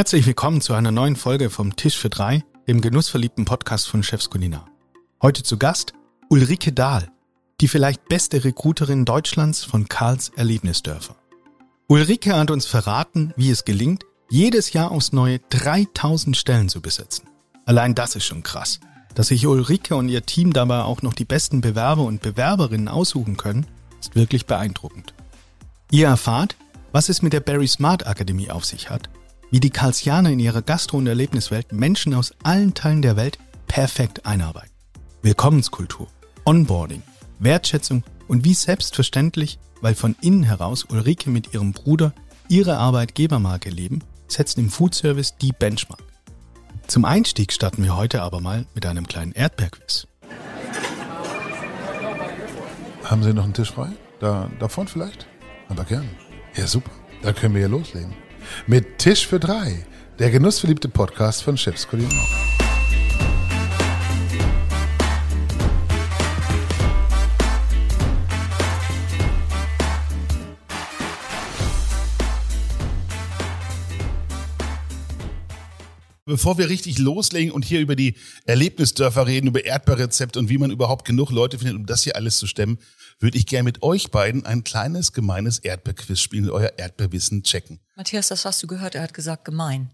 Herzlich willkommen zu einer neuen Folge vom Tisch für drei, dem genussverliebten Podcast von Chefs Kulinar. Heute zu Gast Ulrike Dahl, die vielleicht beste Recruiterin Deutschlands von Karls Erlebnisdörfer. Ulrike hat uns verraten, wie es gelingt, jedes Jahr aufs neue 3000 Stellen zu besetzen. Allein das ist schon krass. Dass sich Ulrike und ihr Team dabei auch noch die besten Bewerber und Bewerberinnen aussuchen können, ist wirklich beeindruckend. Ihr erfahrt, was es mit der Barry Smart Akademie auf sich hat, wie die Karlsianer in ihrer Gastro- und Erlebniswelt Menschen aus allen Teilen der Welt perfekt einarbeiten. Willkommenskultur, Onboarding, Wertschätzung und wie selbstverständlich, weil von innen heraus Ulrike mit ihrem Bruder ihre Arbeitgebermarke leben, setzt im Foodservice die Benchmark. Zum Einstieg starten wir heute aber mal mit einem kleinen Erdbeerquiz. Haben Sie noch einen Tisch frei? Da, davon vielleicht? Aber gern. Ja, super. Da können wir ja loslegen. Mit Tisch für drei, der genussverliebte Podcast von Chefs Kulinar. Bevor wir richtig loslegen und hier über die Erlebnisdörfer reden, über Erdbeerrezepte und wie man überhaupt genug Leute findet, um das hier alles zu stemmen, würde ich gerne mit euch beiden ein kleines, gemeines Erdbeerquiz spielen euer Erdbeerwissen checken. Matthias, das hast du gehört, er hat gesagt gemein.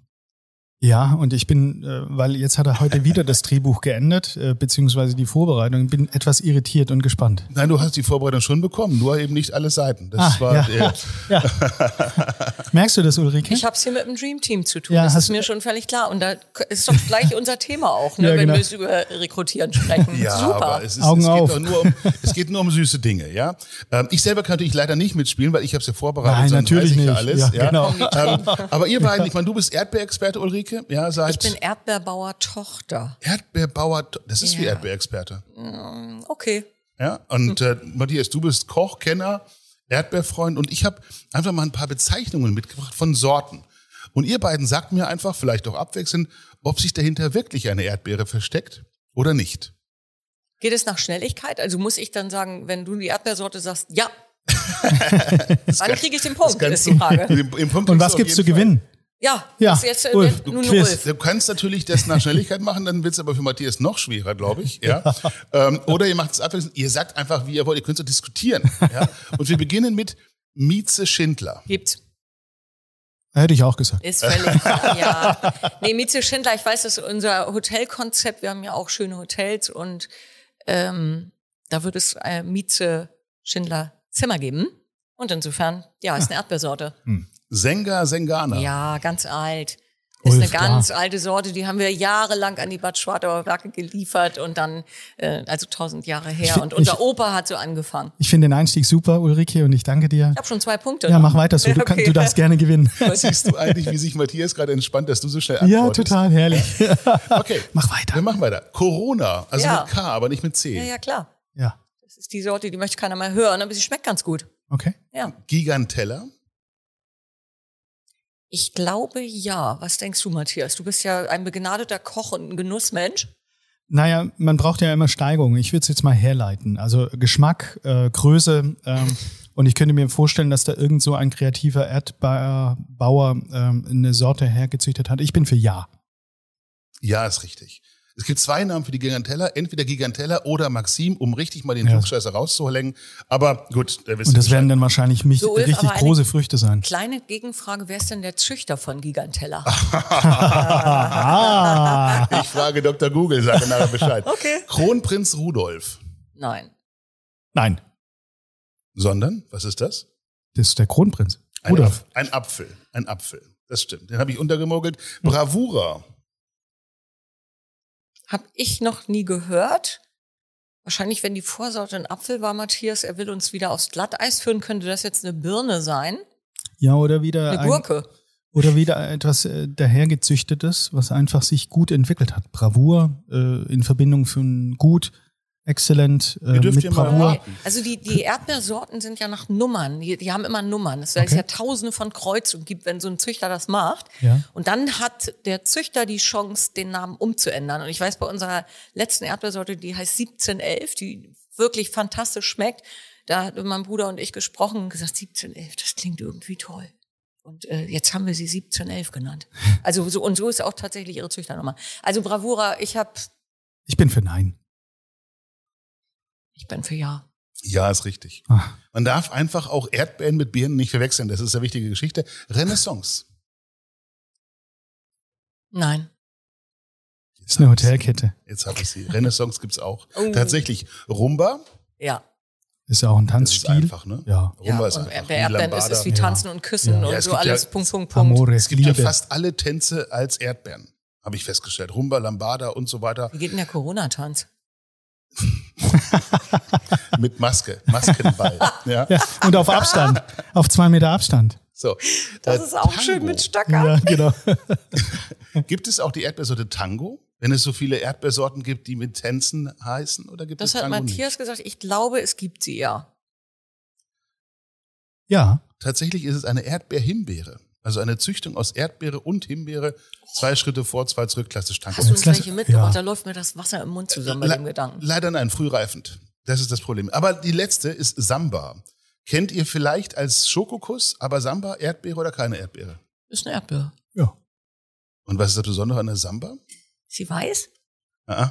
Ja, und ich bin, äh, weil jetzt hat er heute wieder das Drehbuch geändert, äh, beziehungsweise die Vorbereitung, bin etwas irritiert und gespannt. Nein, du hast die Vorbereitung schon bekommen, nur eben nicht alle Seiten. Das Ah, war ja. der, Ja. Merkst du das, Ulrike? Ich habe es hier mit dem Dream Team zu tun, Ja, das hast- ist mir schon völlig klar. Und da ist doch gleich unser Thema auch, ne, Ja, wenn genau. wir über Rekrutieren sprechen. Ja, Super. aber es, ist, Augen es, geht auf. nur um, es geht nur um süße Dinge, ja. Ähm, ich selber kann natürlich leider nicht mitspielen, weil ich habe es ja vorbereitet. Nein, natürlich nicht. alles, Ja, ja, genau. Ähm, aber ihr beiden, ich meine, du bist Erdbeerexperte, Ulrike, ja, seit ich bin Erdbeerbauer Tochter. Erdbeerbauer, das ist wie Ja. Erdbeerexperte. Okay. Ja, und äh, Matthias, du bist Koch, Kenner, Erdbeerfreund und ich habe einfach mal ein paar Bezeichnungen mitgebracht von Sorten. Und ihr beiden sagt mir einfach, vielleicht auch abwechselnd, ob sich dahinter wirklich eine Erdbeere versteckt oder nicht. Geht es nach Schnelligkeit? Also muss ich dann sagen, wenn du die Erdbeersorte sagst, ja, dann kriege ich den Punkt, kannst ist die Frage. im- im Punkt und was du gibt's auf zu gewinnen? Ja, Ja, das ist jetzt äh, Ulf, nur ein Quiz. Ulf. Du kannst natürlich das nach Schnelligkeit machen, dann wird's aber für Matthias noch schwerer, glaube ich. Ja. Ähm, oder ihr macht es abwechselnd, ihr sagt einfach, wie ihr wollt, ihr könnt so diskutieren. Ja. Und wir beginnen mit Mieze Schindler. Gibt's. Hätte ich auch gesagt. Ist völlig klar, ja. Nee, Mieze Schindler, ich weiß, das ist unser Hotelkonzept. Wir haben ja auch schöne Hotels und ähm, da wird es äh, Mieze Schindler Zimmer geben. Und insofern, ja, ist eine Erdbeersorte. Senga Sengana. Ja, ganz alt. Ist Ulf, eine ganz klar. alte Sorte, die haben wir jahrelang an die Bad Schwartauer Werke geliefert und dann, äh, also tausend Jahre her. Ich- Und unser ich- Opa hat so angefangen. Ich finde den Einstieg super, Ulrike, und ich danke dir. Ich habe schon zwei Punkte. Ja, ne? mach weiter so. Du, kann, Okay. du darfst gerne gewinnen. Siehst du eigentlich, wie sich Matthias gerade entspannt, dass du so schnell Ja, antwortest? total herrlich. Okay, Mach weiter. wir machen weiter. Corona, also Ja. mit K, aber nicht mit C. Ja, ja, klar. Ja, Das ist die Sorte, die möchte keiner mehr hören, aber sie schmeckt ganz gut. okay. Ja. Gigantella. Ich glaube ja. Was denkst du, Matthias? Du bist ja ein begnadeter Koch und ein Genussmensch. Naja, man braucht ja immer Steigerung. Ich würde es jetzt mal herleiten. Also Geschmack, äh, Größe. Ähm, und ich könnte mir vorstellen, dass da irgend so ein kreativer Erdbauer ähm, eine Sorte hergezüchtet hat. Ich bin für Ja. Ja, ist richtig. Es gibt zwei Namen für die Gigantella, entweder Gigantella oder Maxim, um richtig mal den Ja. Klugscheißer rauszuhängen. Aber gut, der wisst Und das werden dann wahrscheinlich mich So, Ulf, richtig große Früchte sein. Kleine Gegenfrage, wer ist denn der Züchter von Gigantella? Ah, Ich frage Dr. Google, sage nachher Bescheid. Okay. Kronprinz Rudolf. Nein. nein, Sondern, was ist das? das ist der Kronprinz. Ein, Rudolf. Apf- ein Apfel. Ein Apfel. Das stimmt. Den habe ich untergemogelt. Bravura. Hab ich noch nie gehört. Wahrscheinlich, wenn die Vorsorte ein Apfel war, Matthias, er will uns wieder aufs Glatteis führen, könnte das jetzt eine Birne sein? Ja, oder wieder Eine ein, Gurke. oder wieder etwas äh, dahergezüchtetes, was einfach sich gut entwickelt hat. Bravour äh, in Verbindung für gut, exzellent äh, Ihr dürft mit mal. Also die, die Erdbeersorten sind ja nach Nummern. Die, die haben immer Nummern. Das heißt Okay. ja tausende von Kreuzungen gibt, wenn so ein Züchter das macht. Ja. Und dann hat der Züchter die Chance, den Namen umzuändern. Und ich weiß, bei unserer letzten Erdbeersorte, die heißt 1711, die wirklich fantastisch schmeckt, da hat mein Bruder und ich gesprochen und gesagt, 1711, das klingt irgendwie toll. Und äh, jetzt haben wir sie 1711 genannt. Also so und so ist auch tatsächlich ihre Züchternummer. Also Bravura, ich habe Ich bin für Nein. Ich bin für ja. Ja, ist richtig. Ah, Man darf einfach auch Erdbeeren mit Birnen nicht verwechseln. Das ist eine wichtige Geschichte. Renaissance. Nein. ist eine Hotelkette. Jetzt habe ich sie. Renaissance gibt's auch. Oh. Tatsächlich. Rumba, Ja. Ist ja auch ein das ist Tanzstil. einfach, ne? Ja. Rumba ja. ist einfach. bei wie Erdbeeren ist es wie Ja. Tanzen und Küssen Ja. und Ja, es so gibt ja- alles Punkt, Punkt, Punkt. Amore, Es gibt Liebe. ja fast alle Tänze als Erdbeeren, habe ich festgestellt. Rumba, Lambada und so weiter. Wie geht denn der Corona-Tanz? Mit Maske, Maskenball. ja. Ja, und auf Abstand. auf zwei Meter Abstand. So. Das ist auch Tango. schön mit Stacker. Ja, genau. Gibt es auch die Erdbeersorte Tango? Wenn es so viele Erdbeersorten gibt, die mit Tänzen heißen? Oder gibt Das es hat Tango Matthias nicht? gesagt. Ich glaube, es gibt sie ja. Ja. Tatsächlich ist es eine Erdbeer-Himbeere. Also eine Züchtung aus Erdbeere und Himbeere. Zwei Schritte vor, zwei zurück, klassisch Tango. Hast du uns welche mitgebracht? ja. Da läuft mir das Wasser im Mund zusammen bei Le- dem Gedanken. Leider nein, frühreifend. Das ist das Problem. Aber die letzte ist Samba. Kennt ihr vielleicht als Schokokuss, aber Samba, Erdbeere oder keine Erdbeere? Ist eine Erdbeere. Ja. Und was ist das Besondere an der Samba? Sie weiß? Ah.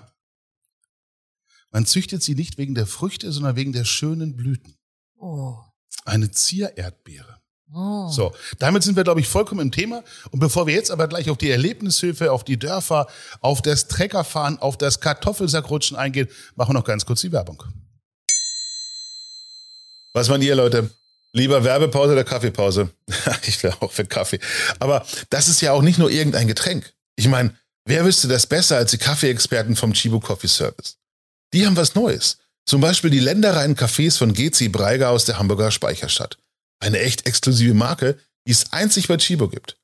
Man züchtet sie nicht wegen der Früchte, sondern wegen der schönen Blüten. Oh. Eine Ziererdbeere. Oh. So, damit sind wir, glaube ich, vollkommen im Thema. Und bevor wir jetzt aber gleich auf die Erlebnishilfe, auf die Dörfer, auf das Treckerfahren, auf das Kartoffelsackrutschen eingehen, machen wir noch ganz kurz die Werbung. Was meint ihr, Leute? Lieber Werbepause oder Kaffeepause? ich wäre auch für Kaffee. Aber das ist ja auch nicht nur irgendein Getränk. Ich meine, wer wüsste das besser als die Kaffeeexperten vom Chibo Coffee Service? Die haben was Neues. Zum Beispiel die ländereien Cafés von GC Breiger aus der Hamburger Speicherstadt. Eine echt exklusive Marke, die es einzig bei Chibo gibt.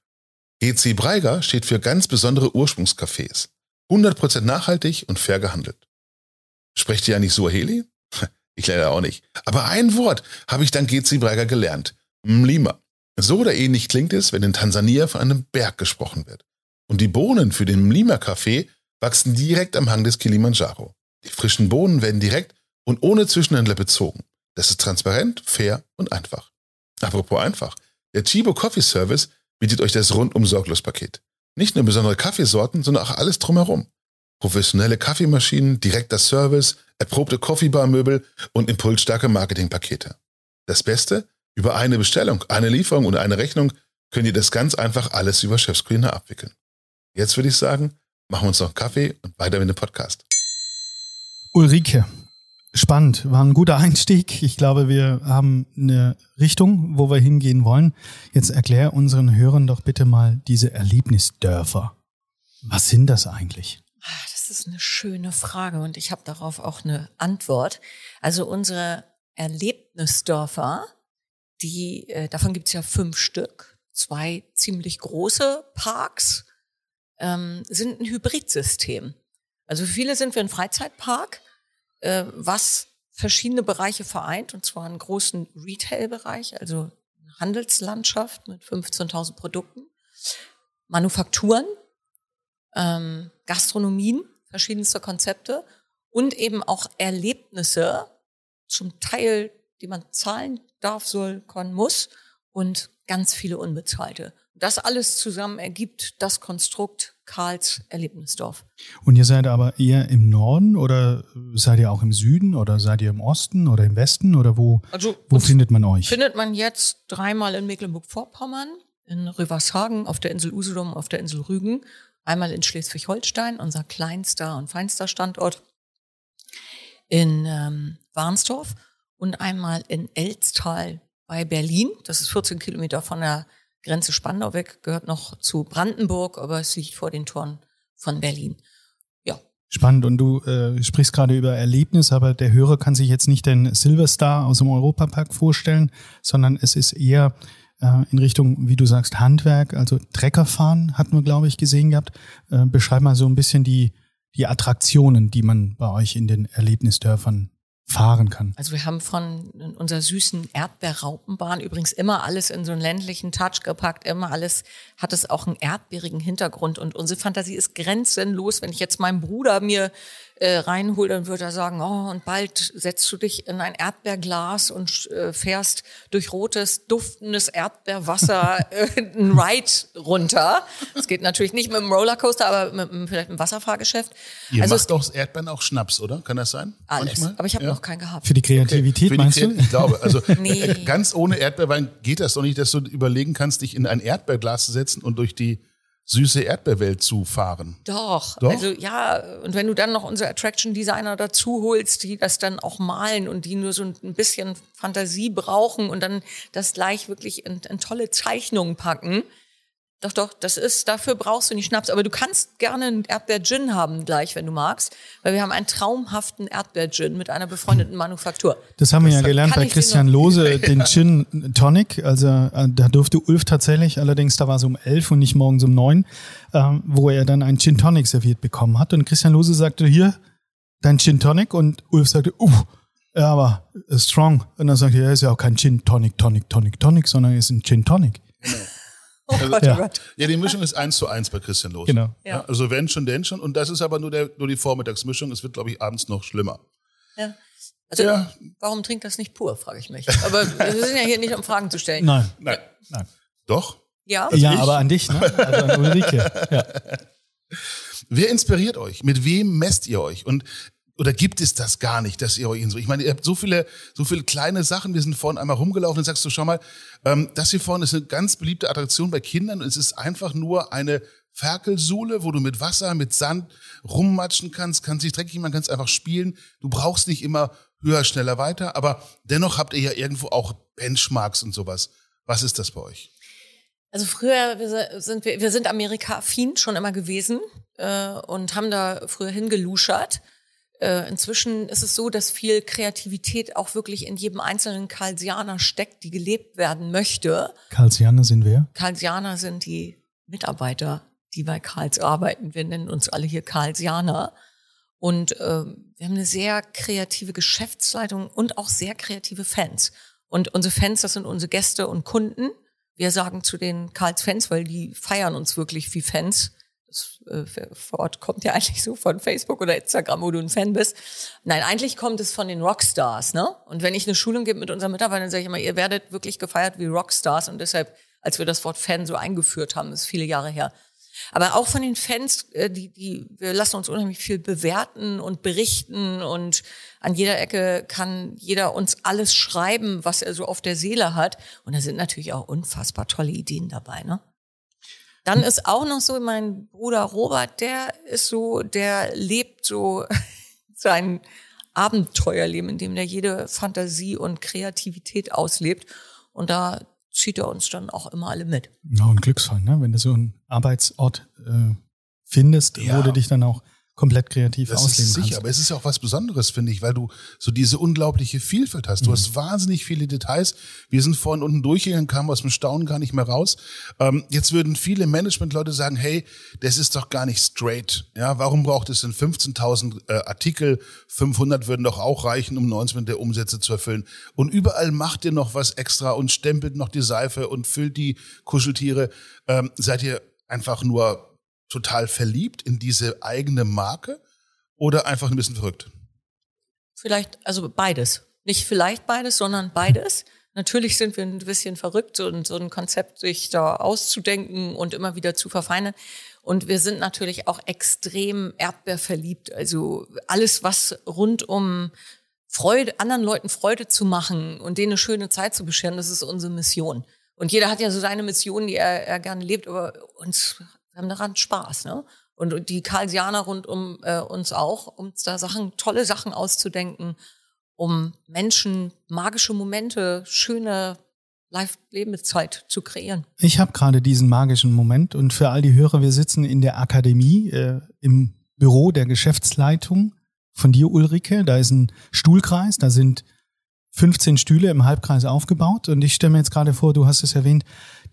GC Breiger steht für ganz besondere Ursprungscafés. 100% nachhaltig und fair gehandelt. Sprecht ihr ja nicht Suaheli? Ich leider auch nicht. Aber ein Wort habe ich dank GC Breiger gelernt. Mlima. So oder ähnlich klingt es, wenn in Tansania von einem Berg gesprochen wird. Und die Bohnen für den Mlima-Kaffee wachsen direkt am Hang des Kilimanjaro. Die frischen Bohnen werden direkt und ohne Zwischenhändler bezogen. Das ist transparent, fair und einfach. Apropos einfach. Der Chibo Coffee Service bietet euch das rundum sorglos Paket. Nicht nur besondere Kaffeesorten, sondern auch alles drumherum. Professionelle Kaffeemaschinen, direkter Service, erprobte Coffeebar-Möbel und impulsstarke Marketingpakete. Das Beste? Über eine Bestellung, eine Lieferung und eine Rechnung könnt ihr das ganz einfach alles über Chefscreener abwickeln. Jetzt würde ich sagen, machen wir uns noch einen Kaffee und weiter mit dem Podcast. Ulrike, spannend, war ein guter Einstieg. Ich glaube, wir haben eine Richtung, wo wir hingehen wollen. Jetzt erklär unseren Hörern doch bitte mal diese Erlebnisdörfer. Was sind das eigentlich? Ah, Das ist eine schöne Frage und ich habe darauf auch eine Antwort. Also unsere Erlebnisdörfer, die, äh, davon gibt's ja fünf Stück, zwei ziemlich große Parks, ähm, sind ein Hybridsystem. Also für viele sind wir ein Freizeitpark, äh, was verschiedene Bereiche vereint, und zwar einen großen Retail-Bereich, also eine Handelslandschaft mit 15.000 Produkten, Manufakturen, ähm, Gastronomien, verschiedenste Konzepte und eben auch Erlebnisse, zum Teil, die man zahlen darf, soll, kann, muss und ganz viele unbezahlte. Das alles zusammen ergibt das Konstrukt Karls Erlebnisdorf. Und ihr seid aber eher im Norden oder seid ihr auch im Süden oder seid ihr im Osten oder im Westen oder wo, Also wo findet man euch? findet man jetzt dreimal in Mecklenburg-Vorpommern, in Rövershagen, auf der Insel Usedom, auf der Insel Rügen, einmal in Schleswig-Holstein, unser kleinster und feinster Standort, in ähm, Warnsdorf und einmal in Elztal bei Berlin. Das ist 14 Kilometer von der Grenze Spandau weg, gehört noch zu Brandenburg, aber es liegt vor den Toren von Berlin. Ja, Spannend. Und du äh, sprichst gerade über Erlebnis, aber der Hörer kann sich jetzt nicht den Silverstar aus dem Europapark vorstellen, sondern es ist eher äh, in Richtung, wie du sagst, Handwerk, also Treckerfahren hatten wir, glaube ich, gesehen gehabt. Äh, beschreib mal so ein bisschen die, die Attraktionen, die man bei euch in den Erlebnisdörfern fahren kann. Also wir haben von unserer süßen Erdbeerraupenbahn übrigens immer alles in so einen ländlichen Touch gepackt, immer alles hat es auch einen erdbeerigen Hintergrund und unsere Fantasie ist grenzenlos. Wenn ich jetzt meinen Bruder mir äh, reinhole, dann würde er sagen, oh, und bald setzt du dich in ein Erdbeerglas und äh, fährst durch rotes, duftendes Erdbeerwasser äh, ein Ride runter. Das geht natürlich nicht mit einem Rollercoaster, aber mit, mit vielleicht einem Wasserfahrgeschäft. Ihr also macht aus Erdbeeren auch Schnaps, oder? Kann das sein? alles. Manchmal? Aber ich habe Ja. noch keinen gehabt. Für die Kreativität, Für die meinst Kreat- du? Ich glaube, also Nee. äh, ganz ohne Erdbeerwein geht das doch nicht, dass du überlegen kannst, dich in ein Erdbeerglas zu setzen und durch die süße Erdbeerwelt zu fahren. Doch. Doch? Also ja, und wenn du dann noch unsere Attraction Designer dazu holst, die das dann auch malen und die nur so ein bisschen Fantasie brauchen und dann das gleich wirklich in, in tolle Zeichnungen packen. Doch, doch, das ist, dafür brauchst du nicht Schnaps. Aber du kannst gerne einen Erdbeer-Gin haben gleich, wenn du magst. Weil wir haben einen traumhaften Erdbeer-Gin mit einer befreundeten Manufaktur. Das haben wir ja gelernt bei Christian noch- Lose, den Gin Tonic. Also äh, da durfte Ulf tatsächlich, allerdings da war es um elf und nicht morgens um neun, ähm, wo er dann einen Gin Tonic serviert bekommen hat. Und Christian Lose sagte, hier, dein Gin Tonic. Und Ulf sagte, uh, ja, aber strong. Und dann sagte er, ja, ist ja auch kein Gin Tonic, Tonic, Tonic, Tonic, sondern ist ein Gin Tonic. Oh Gott, ja. oh Gott. Ja, die Mischung ist eins zu eins bei Christian Los. Genau. Ja. also wenn schon, denn schon. Und das ist aber nur, der, nur die Vormittagsmischung. Es wird, glaube ich, abends noch schlimmer. Ja. Also, Ja. warum trinkt das nicht pur, frage ich mich. Aber wir sind ja hier nicht, um Fragen zu stellen. Nein. Nein. Nein. Doch. Ja? ja, ich? aber an dich, ne? Also an Ulrike. Ja. Wer inspiriert euch? Mit wem messt ihr euch? Und oder gibt es das gar nicht, dass ihr euch so, ich meine, ihr habt so viele, so viele kleine Sachen, wir sind vorhin einmal rumgelaufen und sagst du, schau mal, ähm, das hier vorne ist eine ganz beliebte Attraktion bei Kindern und es ist einfach nur eine Ferkelsohle, wo du mit Wasser, mit Sand rummatschen kannst, kannst dich dreckig machen, kannst einfach spielen. Du brauchst nicht immer höher, schneller, weiter, aber dennoch habt ihr ja irgendwo auch Benchmarks und sowas. Was ist das bei euch? Also früher wir sind wir, wir sind Amerika-affin schon immer gewesen äh, und haben da früher hingeluschert. Äh, inzwischen ist es so, dass viel Kreativität auch wirklich in jedem einzelnen Karlsianer steckt, die gelebt werden möchte. Karlsianer sind wir. Karlsianer sind die Mitarbeiter, die bei Karls arbeiten. Wir nennen uns alle hier Karlsianer. Und ähm, wir haben eine sehr kreative Geschäftsleitung und auch sehr kreative Fans. Und unsere Fans, das sind unsere Gäste und Kunden. Wir sagen zu den Karls Fans, weil die feiern uns wirklich wie Fans. Das äh, Wort kommt ja eigentlich so von Facebook oder Instagram, wo du ein Fan bist. Nein, eigentlich kommt es von den Rockstars, ne? Und wenn ich eine Schulung gebe mit unseren Mitarbeitern, sage ich immer, ihr werdet wirklich gefeiert wie Rockstars und deshalb, als wir das Wort Fan so eingeführt haben, ist viele Jahre her. Aber auch von den Fans, äh, die, die, wir lassen uns unheimlich viel bewerten und berichten und an jeder Ecke kann jeder uns alles schreiben, was er so auf der Seele hat. Und da sind natürlich auch unfassbar tolle Ideen dabei, ne? Dann ist auch noch so mein Bruder Robert, der ist so, der lebt so sein Abenteuerleben, in dem der jede Fantasie und Kreativität auslebt. Und da zieht er uns dann auch immer alle mit. Ja, ein Glücksfall, ne? Wenn du so einen Arbeitsort äh, findest, Ja. wo du dich dann auch komplett kreativ Das ausleben ist sicher, kannst. aber es ist ja auch was Besonderes, finde ich, weil du so diese unglaubliche Vielfalt hast. Du Mhm. hast wahnsinnig viele Details. Wir sind vorhin unten durchgegangen, kamen aus dem Staunen gar nicht mehr raus. Ähm, jetzt würden viele Management-Leute sagen, hey, das ist doch gar nicht straight. Ja, warum braucht es denn 15.000 äh, Artikel? 500 würden doch auch reichen, um 19 der Umsätze zu erfüllen. Und überall macht ihr noch was extra und stempelt noch die Seife und füllt die Kuscheltiere. Ähm, seid ihr einfach nur total verliebt in diese eigene Marke? oder einfach ein bisschen verrückt? Vielleicht, also beides. Nicht vielleicht beides, sondern beides. Natürlich sind wir ein bisschen verrückt, so, so ein Konzept sich da auszudenken und immer wieder zu verfeinern. Und wir sind natürlich auch extrem erdbeerverliebt. Also alles, was rund um Freude, anderen Leuten Freude zu machen und denen eine schöne Zeit zu bescheren, das ist unsere Mission. Und jeder hat ja so seine Mission, die er, er gerne lebt, aber uns haben daran Spaß, ne? Und die Karlsianer rund um äh, uns auch, uns da Sachen, tolle Sachen auszudenken, um Menschen magische Momente, schöne Live-Lebenszeit zu kreieren. Ich habe gerade diesen magischen Moment und für all die Hörer, wir sitzen in der Akademie äh, im Büro der Geschäftsleitung von dir, Ulrike. Da ist ein Stuhlkreis, da sind 15 Stühle im Halbkreis aufgebaut und ich stelle mir jetzt gerade vor, du hast es erwähnt,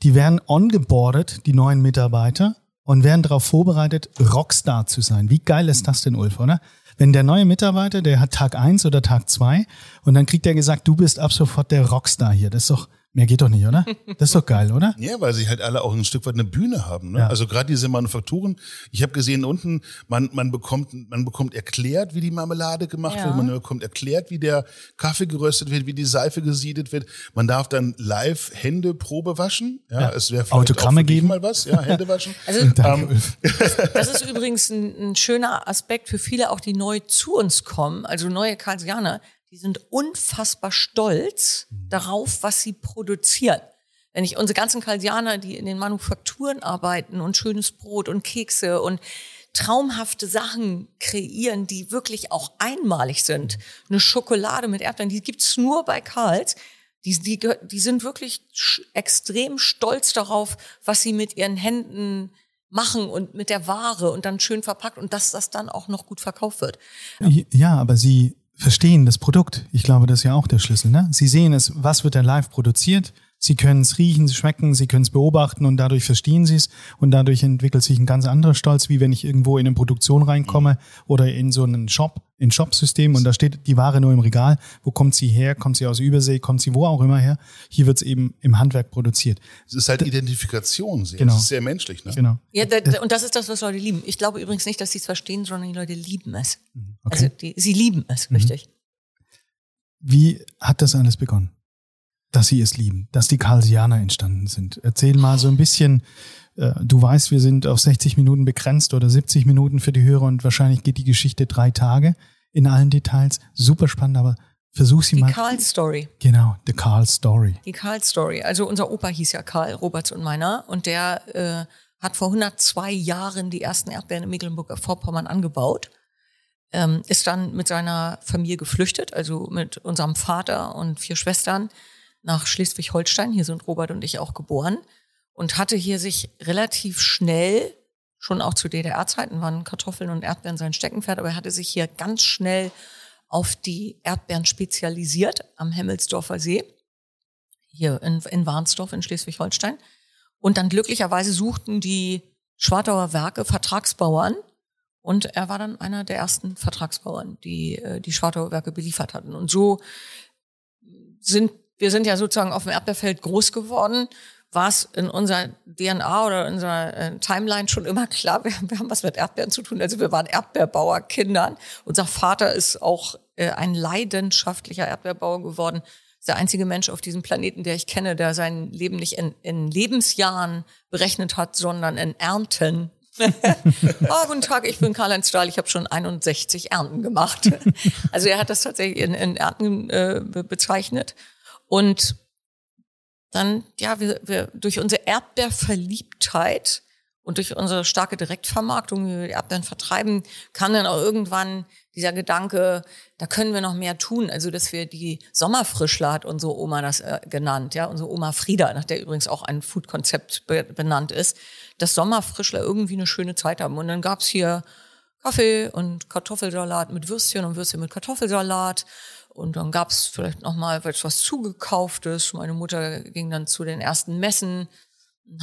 die werden ongeboardet, die neuen Mitarbeiter, und werden darauf vorbereitet, Rockstar zu sein. Wie geil ist das denn, Ulf, oder? wenn der neue Mitarbeiter, der hat Tag eins oder Tag zwei und dann kriegt er gesagt, du bist ab sofort der Rockstar hier. Das ist doch, Mehr geht doch nicht, oder? Das ist doch geil, oder? Ja, weil sie halt alle auch ein Stück weit eine Bühne haben. Ne? Ja. Also gerade diese Manufakturen. Ich habe gesehen unten, man, man bekommt man bekommt erklärt, wie die Marmelade gemacht Ja. wird. Man bekommt erklärt, wie der Kaffee geröstet wird, wie die Seife gesiedet wird. Man darf dann live Hände Probe waschen. Ja, Ja. es wäre vielleicht Autogramme auch für dich geben. mal was. Ja, Hände waschen. Also Ähm. Das ist übrigens ein, ein schöner Aspekt für viele, auch die neu zu uns kommen, also neue Karlsianer, die sind unfassbar stolz darauf, was sie produzieren. Wenn ich unsere ganzen Karlsianer, die in den Manufakturen arbeiten und schönes Brot und Kekse und traumhafte Sachen kreieren, die wirklich auch einmalig sind. Eine Schokolade mit Erdbeeren, die gibt's nur bei Karls. Die, die, die sind wirklich extrem stolz darauf, was sie mit ihren Händen machen und mit der Ware und dann schön verpackt und dass das dann auch noch gut verkauft wird. Ja, aber sie verstehen das Produkt. Ich glaube, das ist ja auch der Schlüssel. Ne? Sie sehen es, was wird da live produziert. Sie können es riechen, schmecken, sie können es beobachten und dadurch verstehen sie es und dadurch entwickelt sich ein ganz anderer Stolz, wie wenn ich irgendwo in eine Produktion reinkomme oder in so einen Shop, in Shopsystem und da steht die Ware nur im Regal. Wo kommt sie her? Kommt sie aus Übersee? Kommt sie wo auch immer her? Hier wird es eben im Handwerk produziert. es ist halt Identifikation. Sehr. Genau. Das ist sehr menschlich. Ne? Genau. Ja, da, da, und das ist das, was Leute lieben. Ich glaube übrigens nicht, dass sie es verstehen, sondern die Leute lieben es. Also die, sie lieben es, richtig. Wie hat das alles begonnen? Dass sie es lieben, dass die Karlsianer entstanden sind. Erzähl mal so ein bisschen, äh, du weißt, wir sind auf 60 Minuten begrenzt oder 70 Minuten für die Hörer und wahrscheinlich geht die Geschichte drei Tage in allen Details. Super spannend, aber versuch sie Die mal. Karl-Story. Genau, the Karl Story. Die Karl-Story. Also unser Opa hieß ja Karl, Roberts und meiner. Und der äh, hat vor 102 Jahren die ersten Erdbeeren in Mecklenburg-Vorpommern angebaut. Ähm, ist dann mit seiner Familie geflüchtet, also mit unserem Vater und vier Schwestern nach Schleswig-Holstein. Hier sind Robert und ich auch geboren. Und hatte hier sich relativ schnell, schon auch zu DDR-Zeiten waren Kartoffeln und Erdbeeren sein Steckenpferd, aber er hatte sich hier ganz schnell auf die Erdbeeren spezialisiert am Hemmelsdorfer See hier in, in Warnsdorf in Schleswig-Holstein. Und dann glücklicherweise suchten die Schwartauer Werke Vertragsbauern. Und er war dann einer der ersten Vertragsbauern, die äh, die Schwartauer Werke beliefert hatten. Und so sind, wir sind ja sozusagen auf dem Erdbeerfeld groß geworden. War es in unserer DNA oder in unserer äh, Timeline schon immer klar, wir, wir haben was mit Erdbeeren zu tun. Also wir waren Erdbeerbauerkindern. Unser Vater ist auch äh, ein leidenschaftlicher Erdbeerbauer geworden ist der einzige Mensch auf diesem Planeten, der ich kenne, der sein Leben nicht in, in Lebensjahren berechnet hat, sondern in Ernten. oh, guten Tag, ich bin Karl-Heinz Stahl, ich habe schon 61 Ernten gemacht. Also er hat das tatsächlich in, in Ernten äh, be- bezeichnet. Und dann, ja, wir, wir durch unsere Erdbeerverliebtheit und durch unsere starke Direktvermarktung, wie wir die Erdbeeren vertreiben, kam dann auch irgendwann dieser Gedanke, da können wir noch mehr tun. Also, dass wir die Sommerfrischler, hat unsere Oma das äh, genannt, ja, unsere Oma Frieda, nach der übrigens auch ein Food-Konzept be benannt ist, dass Sommerfrischler irgendwie eine schöne Zeit haben. Und dann gab's hier Kaffee und Kartoffelsalat mit Würstchen und Würstchen mit Kartoffelsalat. Und dann gab's vielleicht noch mal etwas zugekauftes. Meine Mutter ging dann zu den ersten Messen,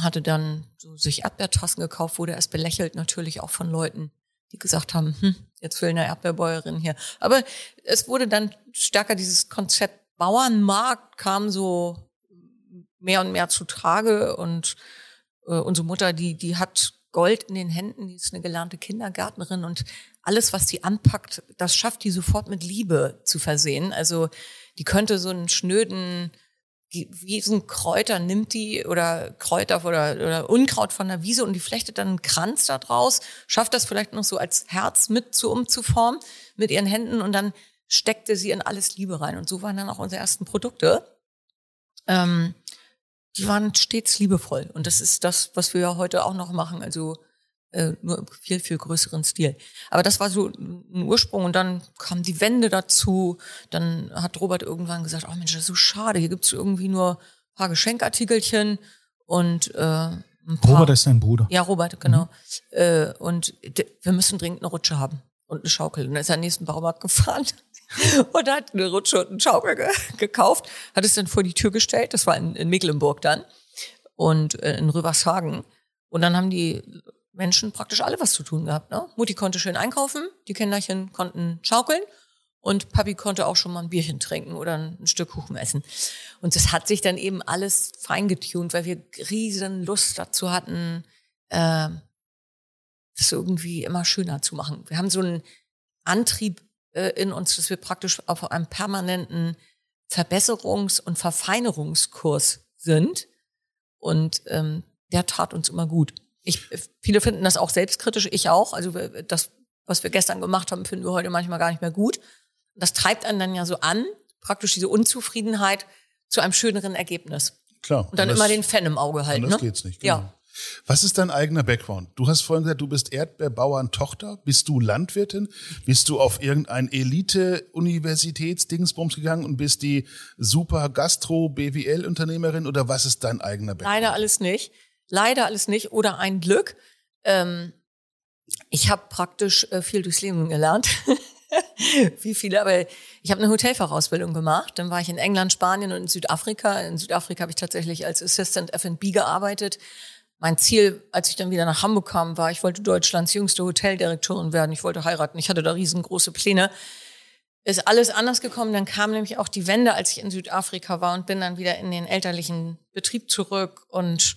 hatte dann so sich Erdbeertassen gekauft, wurde erst belächelt natürlich auch von Leuten, die gesagt haben, hm, jetzt will eine Erdbeerbäuerin hier. Aber es wurde dann stärker dieses Konzept Bauernmarkt kam so mehr und mehr zutage und äh, unsere Mutter, die, die hat Gold in den Händen, die ist eine gelernte Kindergärtnerin und alles, was sie anpackt, das schafft die sofort mit Liebe zu versehen. Also die könnte so einen schnöden Wiesenkräuter nimmt die oder Kräuter oder, oder Unkraut von der Wiese und die flechtet dann einen Kranz da draus, schafft das vielleicht noch so als Herz mit zu umzuformen mit ihren Händen und dann steckte sie in alles Liebe rein. Und so waren dann auch unsere ersten Produkte. Ähm, die waren stets liebevoll. Und das ist das, was wir ja heute auch noch machen. Also äh, nur im viel, viel größeren Stil. Aber das war so ein Ursprung und dann kam die Wende dazu. Dann hat Robert irgendwann gesagt, oh Mensch, das ist so schade, hier gibt's irgendwie nur ein paar Geschenkartikelchen und äh, ein paar. Robert ist dein Bruder. Ja, Robert, genau. Äh, und wir müssen dringend eine Rutsche haben und eine Schaukel. Und dann ist er den nächsten Baumarkt gefahren und hat eine Rutsche und eine Schaukel ge gekauft, hat es dann vor die Tür gestellt. Das war in, in Mecklenburg dann und äh, in Rövershagen. Und dann haben die Menschen praktisch alle was zu tun gehabt. Ne? Mutti konnte schön einkaufen, die Kinderchen konnten schaukeln und Papi konnte auch schon mal ein Bierchen trinken oder ein Stück Kuchen essen. Und das hat sich dann eben alles feingetunt, weil wir riesen Lust dazu hatten, äh, das irgendwie immer schöner zu machen. Wir haben so einen Antrieb äh, in uns, dass wir praktisch auf einem permanenten Verbesserungs- und Verfeinerungskurs sind. Und ähm, der tat uns immer gut. Ich, viele finden das auch selbstkritisch, ich auch. Also das, was wir gestern gemacht haben, finden wir heute manchmal gar nicht mehr gut. Das treibt einen dann ja so an, praktisch diese Unzufriedenheit zu einem schöneren Ergebnis. Klar. Und dann das, immer den Fan im Auge halten. Das ne? geht's nicht. Genau. Ja. Was ist dein eigener Background? Du hast vorhin gesagt, du bist Erdbeerbauern-Tochter. Bist du Landwirtin? Bist du auf irgendein Elite-Universitätsdingsbums gegangen und bist die super Gastro-BWL-Unternehmerin oder was ist dein eigener Background? Leider alles nicht. Leider alles nicht. Oder ein Glück. Ähm, ich habe praktisch äh, viel durchs Leben gelernt. Wie viele, aber ich habe eine Hotelfachausbildung gemacht. Dann war ich in England, Spanien und in Südafrika. In Südafrika habe ich tatsächlich als Assistant F&B gearbeitet mein Ziel, als ich dann wieder nach Hamburg kam, war, ich wollte Deutschlands jüngste Hoteldirektorin werden. Ich wollte heiraten. Ich hatte da riesengroße Pläne. Ist alles anders gekommen. Dann kam nämlich auch die Wende, als ich in Südafrika war und bin dann wieder in den elterlichen Betrieb zurück und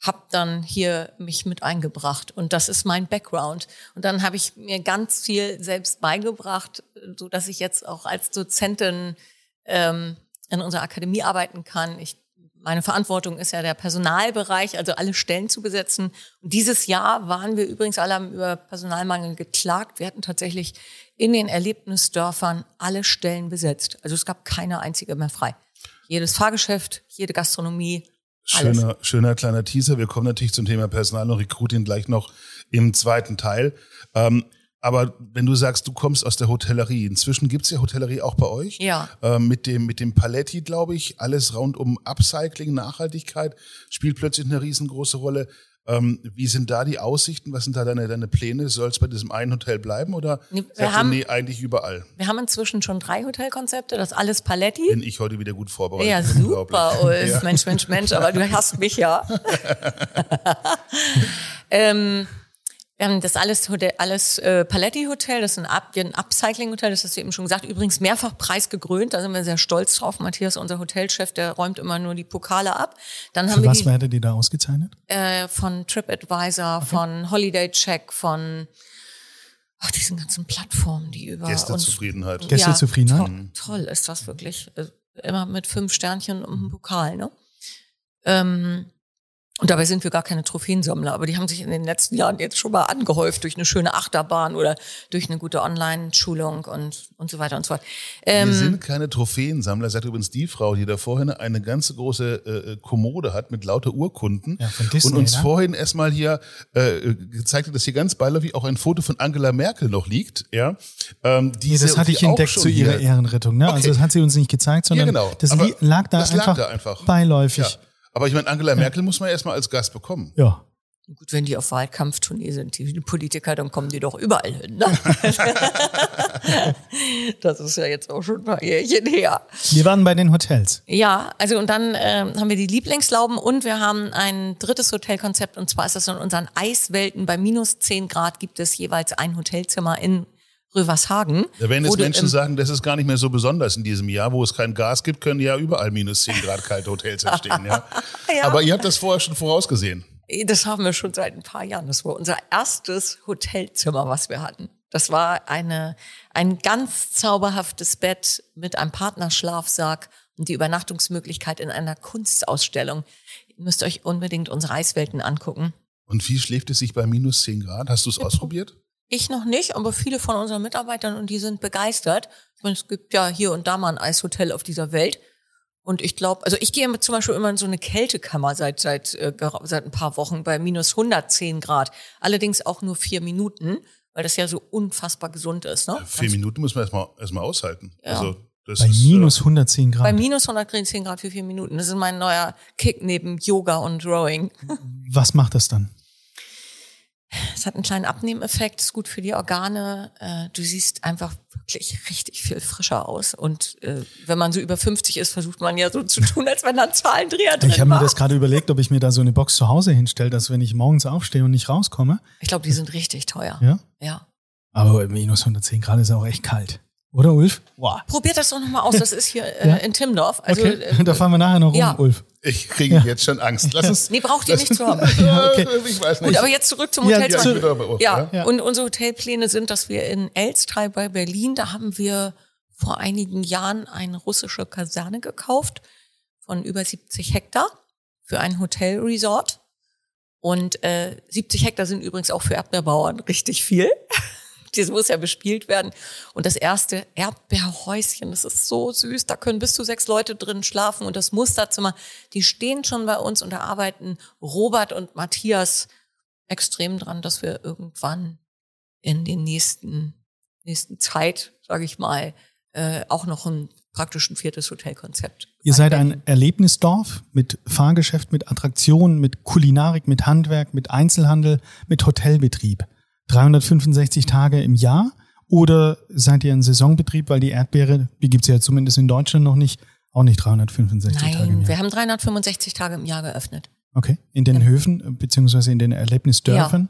habe dann hier mich mit eingebracht. Und das ist mein Background. Und dann habe ich mir ganz viel selbst beigebracht, so dass ich jetzt auch als Dozentin ähm, in unserer Akademie arbeiten kann. Ich meine Verantwortung ist ja der Personalbereich, also alle Stellen zu besetzen. Und dieses Jahr waren wir übrigens alle über Personalmangel geklagt. Wir hatten tatsächlich in den Erlebnisdörfern alle Stellen besetzt. Also es gab keine einzige mehr frei. Jedes Fahrgeschäft, jede Gastronomie. Alles. Schöner, schöner kleiner Teaser. Wir kommen natürlich zum Thema Personal und Recruiting gleich noch im zweiten Teil. Ähm, aber wenn du sagst, du kommst aus der Hotellerie, inzwischen gibt's ja Hotellerie auch bei euch. Ja. Ähm, mit dem, mit dem Paletti, glaube ich, alles rund um Upcycling, Nachhaltigkeit spielt plötzlich eine riesengroße Rolle. Ähm, wie sind da die Aussichten? Was sind da deine, deine Pläne? Soll es bei diesem einen Hotel bleiben oder Nee, wir du, haben- nee, eigentlich überall? Wir haben inzwischen schon drei Hotelkonzepte, das ist alles Paletti. Bin ich heute wieder gut vorbereitet. Ja, super, Ulf. Ja. Mensch, Mensch, Mensch, aber du hast mich ja. ähm, wir haben das alles, Hotel, alles äh, Paletti-Hotel, das ist ein, Up, ein Upcycling-Hotel, das hast du eben schon gesagt. Übrigens mehrfach preisgekrönt, da sind wir sehr stolz drauf. Matthias, unser Hotelchef, der räumt immer nur die Pokale ab. Dann haben Für wir was die, werdet ihr da ausgezeichnet? äh, von TripAdvisor, von Holiday Check, von ach, diesen ganzen Plattformen, die über uns Gästezufriedenheit. Gästezufriedenheit? to toll ist das wirklich. Äh, Immer mit fünf Sternchen und einem Pokal, ne? Ähm, und dabei sind wir gar keine Trophäensammler, aber die haben sich in den letzten Jahren jetzt schon mal angehäuft durch eine schöne Achterbahn oder durch eine gute Online-Schulung und, und so weiter und so fort. Ähm, Wir sind keine Trophäensammler, sagt übrigens die Frau, die da vorhin eine ganze große äh, Kommode hat mit lauter Urkunden Ja, von Disney, und uns ne? vorhin erstmal hier äh, gezeigt hat, dass hier ganz beiläufig auch ein Foto von Angela Merkel noch liegt. Ja, ähm, die Nee, das hatte ich auch entdeckt schon zu ihrer hier- Ehrenrettung. Ne? Also Okay. das hat sie uns nicht gezeigt, sondern Ja, genau. das Aber lag da das lag einfach, da einfach. beiläufig. Ja. Aber ich meine, Angela Merkel muss man erstmal als Gast bekommen. Ja. gut, wenn die auf Wahlkampftournee sind, die, Politiker, dann kommen die doch überall hin. Ne? das ist ja jetzt auch schon ein paar Jährchen her. Wir waren bei den Hotels. Ja, also und dann ähm, haben wir die Lieblingslauben und wir haben ein drittes Hotelkonzept und zwar ist das in unseren Eiswelten. Bei minus 10 Grad gibt es jeweils ein Hotelzimmer in Rövershagen. Werden jetzt Menschen sagen, das ist gar nicht mehr so besonders in diesem Jahr, wo es kein Gas gibt, können ja überall minus 10 Grad kalte Hotels entstehen. Ja? Ja. Aber ihr habt das vorher schon vorausgesehen. Das haben wir schon seit ein paar Jahren. Das war unser erstes Hotelzimmer, was wir hatten. Das war eine, ein ganz zauberhaftes Bett mit einem Partnerschlafsack und die Übernachtungsmöglichkeit in einer Kunstausstellung. Ihr müsst euch unbedingt unsere Eiswelten angucken. Und wie schläft es sich bei minus 10 Grad? Hast du es ausprobiert? Ich noch nicht, aber viele von unseren Mitarbeitern und die sind begeistert. Ich meine, es gibt ja hier und da mal ein Eishotel auf dieser Welt. Und ich glaube, also ich gehe zum Beispiel immer in so eine Kältekammer seit, seit, äh, seit ein paar Wochen bei minus 110 Grad. Allerdings auch nur vier Minuten, weil das ja so unfassbar gesund ist. Ne? Vier Minuten muss man erstmal erstmal aushalten. Ja. Also das Bei ist, minus äh, 110 Grad. Bei minus 110 Grad für vier Minuten. Das ist mein neuer Kick neben Yoga und Rowing. Was macht das dann? Es hat einen kleinen Abnehmeffekt, ist gut für die Organe. Äh, du siehst einfach wirklich richtig viel frischer aus. Und äh, wenn man so über 50 ist, versucht man ja so zu tun, als wenn da ein Zahlendreher drin Ich habe mir das gerade überlegt, ob ich mir da so eine Box zu Hause hinstelle, dass wenn ich morgens aufstehe und nicht rauskomme. Ich glaube, die sind richtig teuer. Ja. ja. Aber minus 110 Grad ist auch echt kalt. Oder, Ulf? Boah. Probiert das doch nochmal aus. Das ist hier äh, Ja. in Timmendorf. Also, Okay, äh, da fahren wir nachher noch rum, ja. Ulf. Ich kriege jetzt schon Angst. Lass uns. nee, braucht ihr nicht zu haben. Ja, okay. Ich weiß nicht. Gut, aber jetzt zurück zum Ja, Hotel. ja, ja, ja. und unsere Hotelpläne sind, dass wir in Elstrei bei Berlin, da haben wir vor einigen Jahren eine russische Kaserne gekauft von über 70 Hektar für ein Hotelresort. Und äh, 70 Hektar sind übrigens auch für Erdbeerbauern richtig viel. Das muss ja bespielt werden. Und das erste Erdbeerhäuschen, das ist so süß. Da können bis zu sechs Leute drin schlafen. Und das Musterzimmer, die stehen schon bei uns und da arbeiten Robert und Matthias extrem dran, dass wir irgendwann in den nächsten, nächsten Zeit, sage ich mal, äh, auch noch ein praktisch ein viertes Hotelkonzept. Ihr seid ein Erlebnisdorf mit Fahrgeschäft, mit Attraktionen, mit Kulinarik, mit Handwerk, mit Einzelhandel, mit Hotelbetrieb. 365 Tage im Jahr? Oder seid ihr ein Saisonbetrieb, weil die Erdbeere, die gibt's ja zumindest in Deutschland noch nicht, auch nicht 365 Tage im Nein, Jahr? wir haben 365 Tage im Jahr geöffnet. Okay, in den Höfen äh, beziehungsweise in den Erlebnisdörfern?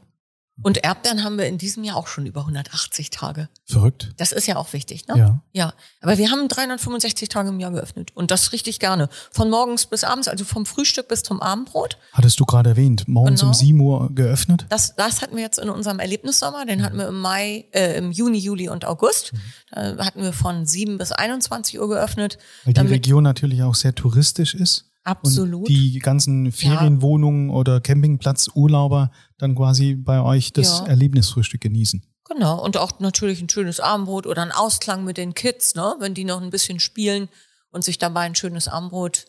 Und Erdbeeren haben wir in diesem Jahr auch schon über 180 Tage. Verrückt. Das ist ja auch wichtig, ne? Ja. Ja, aber wir haben 365 Tage im Jahr geöffnet und das richtig gerne. Von morgens bis abends, also vom Frühstück bis zum Abendbrot. Hattest du gerade erwähnt, morgens Genau. um 7 Uhr geöffnet? Das, das hatten wir jetzt in unserem Erlebnissommer, den hatten wir im Mai, äh, im Juni, Juli und August. Da hatten wir von 7 bis 21 Uhr geöffnet. Weil die Region natürlich auch sehr touristisch ist. Absolut. Und die ganzen Ferienwohnungen oder Campingplatzurlauber dann quasi bei euch das Ja. Erlebnisfrühstück genießen. Genau, und auch natürlich ein schönes Abendbrot oder ein Ausklang mit den Kids, ne? wenn die noch ein bisschen spielen und sich dabei ein schönes Abendbrot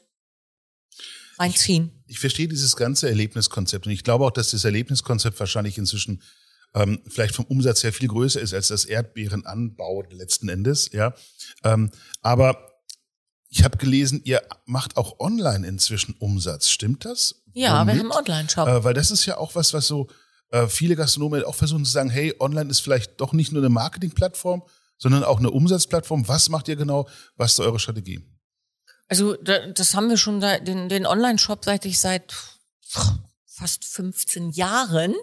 reinziehen. ich verstehe dieses ganze Erlebniskonzept und ich glaube auch, dass das Erlebniskonzept wahrscheinlich inzwischen ähm, vielleicht vom Umsatz her viel größer ist als das Erdbeerenanbau letzten Endes. Ja, ähm, aber ich habe gelesen, ihr macht auch online inzwischen Umsatz. Stimmt das? Ja, wir Womit? haben einen Online-Shop. Äh, weil das ist ja auch was, was so äh, viele Gastronomen auch versuchen zu sagen, hey, online ist vielleicht doch nicht nur eine Marketingplattform, sondern auch eine Umsatzplattform. Was macht ihr genau? Was ist eure Strategie? Also da, das haben wir schon den, den Online-Shop seit ich seit fast 15 Jahren,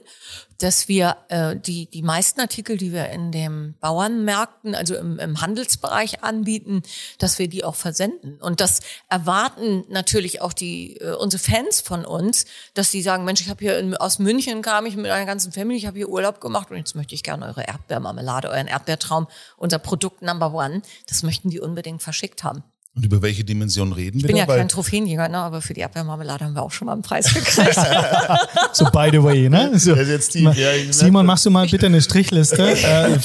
dass wir äh, die, die meisten Artikel, die wir in den Bauernmärkten, also im, im Handelsbereich anbieten, dass wir die auch versenden. Und das erwarten natürlich auch die äh, unsere Fans von uns, dass die sagen, Mensch, ich habe hier in, aus München kam ich mit einer ganzen Family, ich habe hier Urlaub gemacht und jetzt möchte ich gerne eure Erdbeermarmelade, euren Erdbeertraum, unser Produkt Number One, das möchten die unbedingt verschickt haben. Und über welche Dimension reden Ich wir bin da? ja kein Trophäenjäger, ne, aber für die Erdbeermarmelade haben wir auch schon mal einen Preis gekriegt. So by the way, ne? So, die- Ma- ja, ich- Simon, machst du mal bitte eine Strichliste? äh, äh,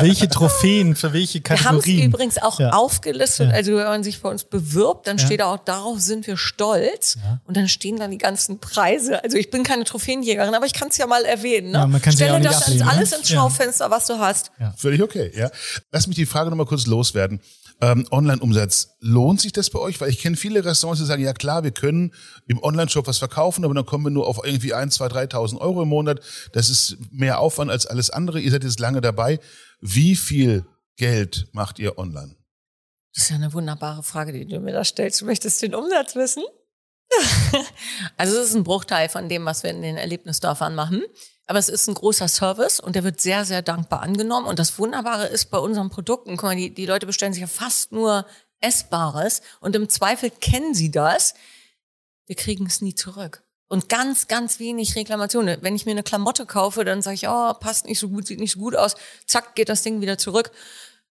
welche Trophäen für welche Wir haben es Kategorien? übrigens auch Ja. aufgelistet. Ja. Also wenn man sich bei uns bewirbt, dann Ja. steht auch, darauf sind wir stolz. Und dann stehen dann die ganzen Preise. Also ich bin keine Trophäenjägerin, aber ich kann es ja mal erwähnen. Ne? Ja, man kann sie Stelle auch nicht das ablehnen, ins, ne? alles ins Ja. Schaufenster, was du hast. Völlig okay, ja. Lass mich die Frage nochmal kurz loswerden. Ähm, Online-Umsatz, lohnt sich das bei euch? Weil ich kenne viele Restaurants, die sagen, ja klar, wir können im Online-Shop was verkaufen, aber dann kommen wir nur auf irgendwie 1, 2, 3.000 Euro im Monat. Das ist mehr Aufwand als alles andere. Ihr seid jetzt lange dabei. Wie viel Geld macht ihr online? Das ist ja eine wunderbare Frage, die du mir da stellst. Du möchtest den Umsatz wissen? also es ist ein Bruchteil von dem, was wir in den Erlebnisdörfern machen. Aber es ist ein großer Service und der wird sehr, sehr dankbar angenommen. Und das Wunderbare ist bei unseren Produkten, guck mal, die, die Leute bestellen sich ja fast nur Essbares und im Zweifel kennen sie das. Wir kriegen es nie zurück. Und ganz, ganz wenig Reklamationen. Wenn ich mir eine Klamotte kaufe, dann sage ich, oh, passt nicht so gut, sieht nicht so gut aus. Zack, geht das Ding wieder zurück.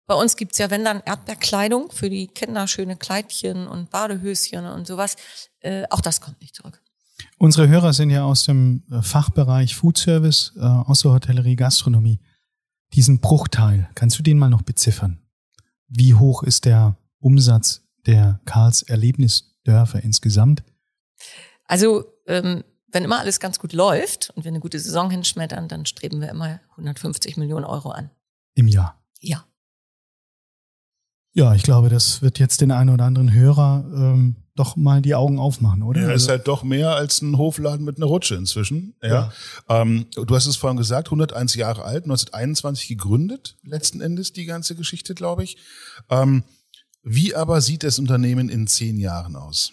Bei uns gibt's ja, wenn dann Erdbeerkleidung für die Kinder, schöne Kleidchen und Badehöschen und sowas. Äh, auch das kommt nicht zurück. Unsere Hörer sind ja aus dem äh, Fachbereich Food Service, äh, aus der Hotellerie, Gastronomie. Diesen Bruchteil, kannst du den mal noch beziffern? Wie hoch ist der Umsatz der Karls Erlebnisdörfer insgesamt? Also, ähm, wenn immer alles ganz gut läuft und wir eine gute Saison hinschmettern, dann streben wir immer 150 Millionen Euro an. Im Jahr. Ja. Ja, ich glaube, das wird jetzt den einen oder anderen Hörer ähm, doch mal die Augen aufmachen, oder? Ja, ist Also- halt doch mehr als ein Hofladen mit einer Rutsche inzwischen. Ja. Ähm, du hast es vorhin gesagt, 101 Jahre alt, 1921 gegründet, letzten Endes die ganze Geschichte, glaube ich. Ähm, wie aber sieht das Unternehmen in zehn Jahren aus?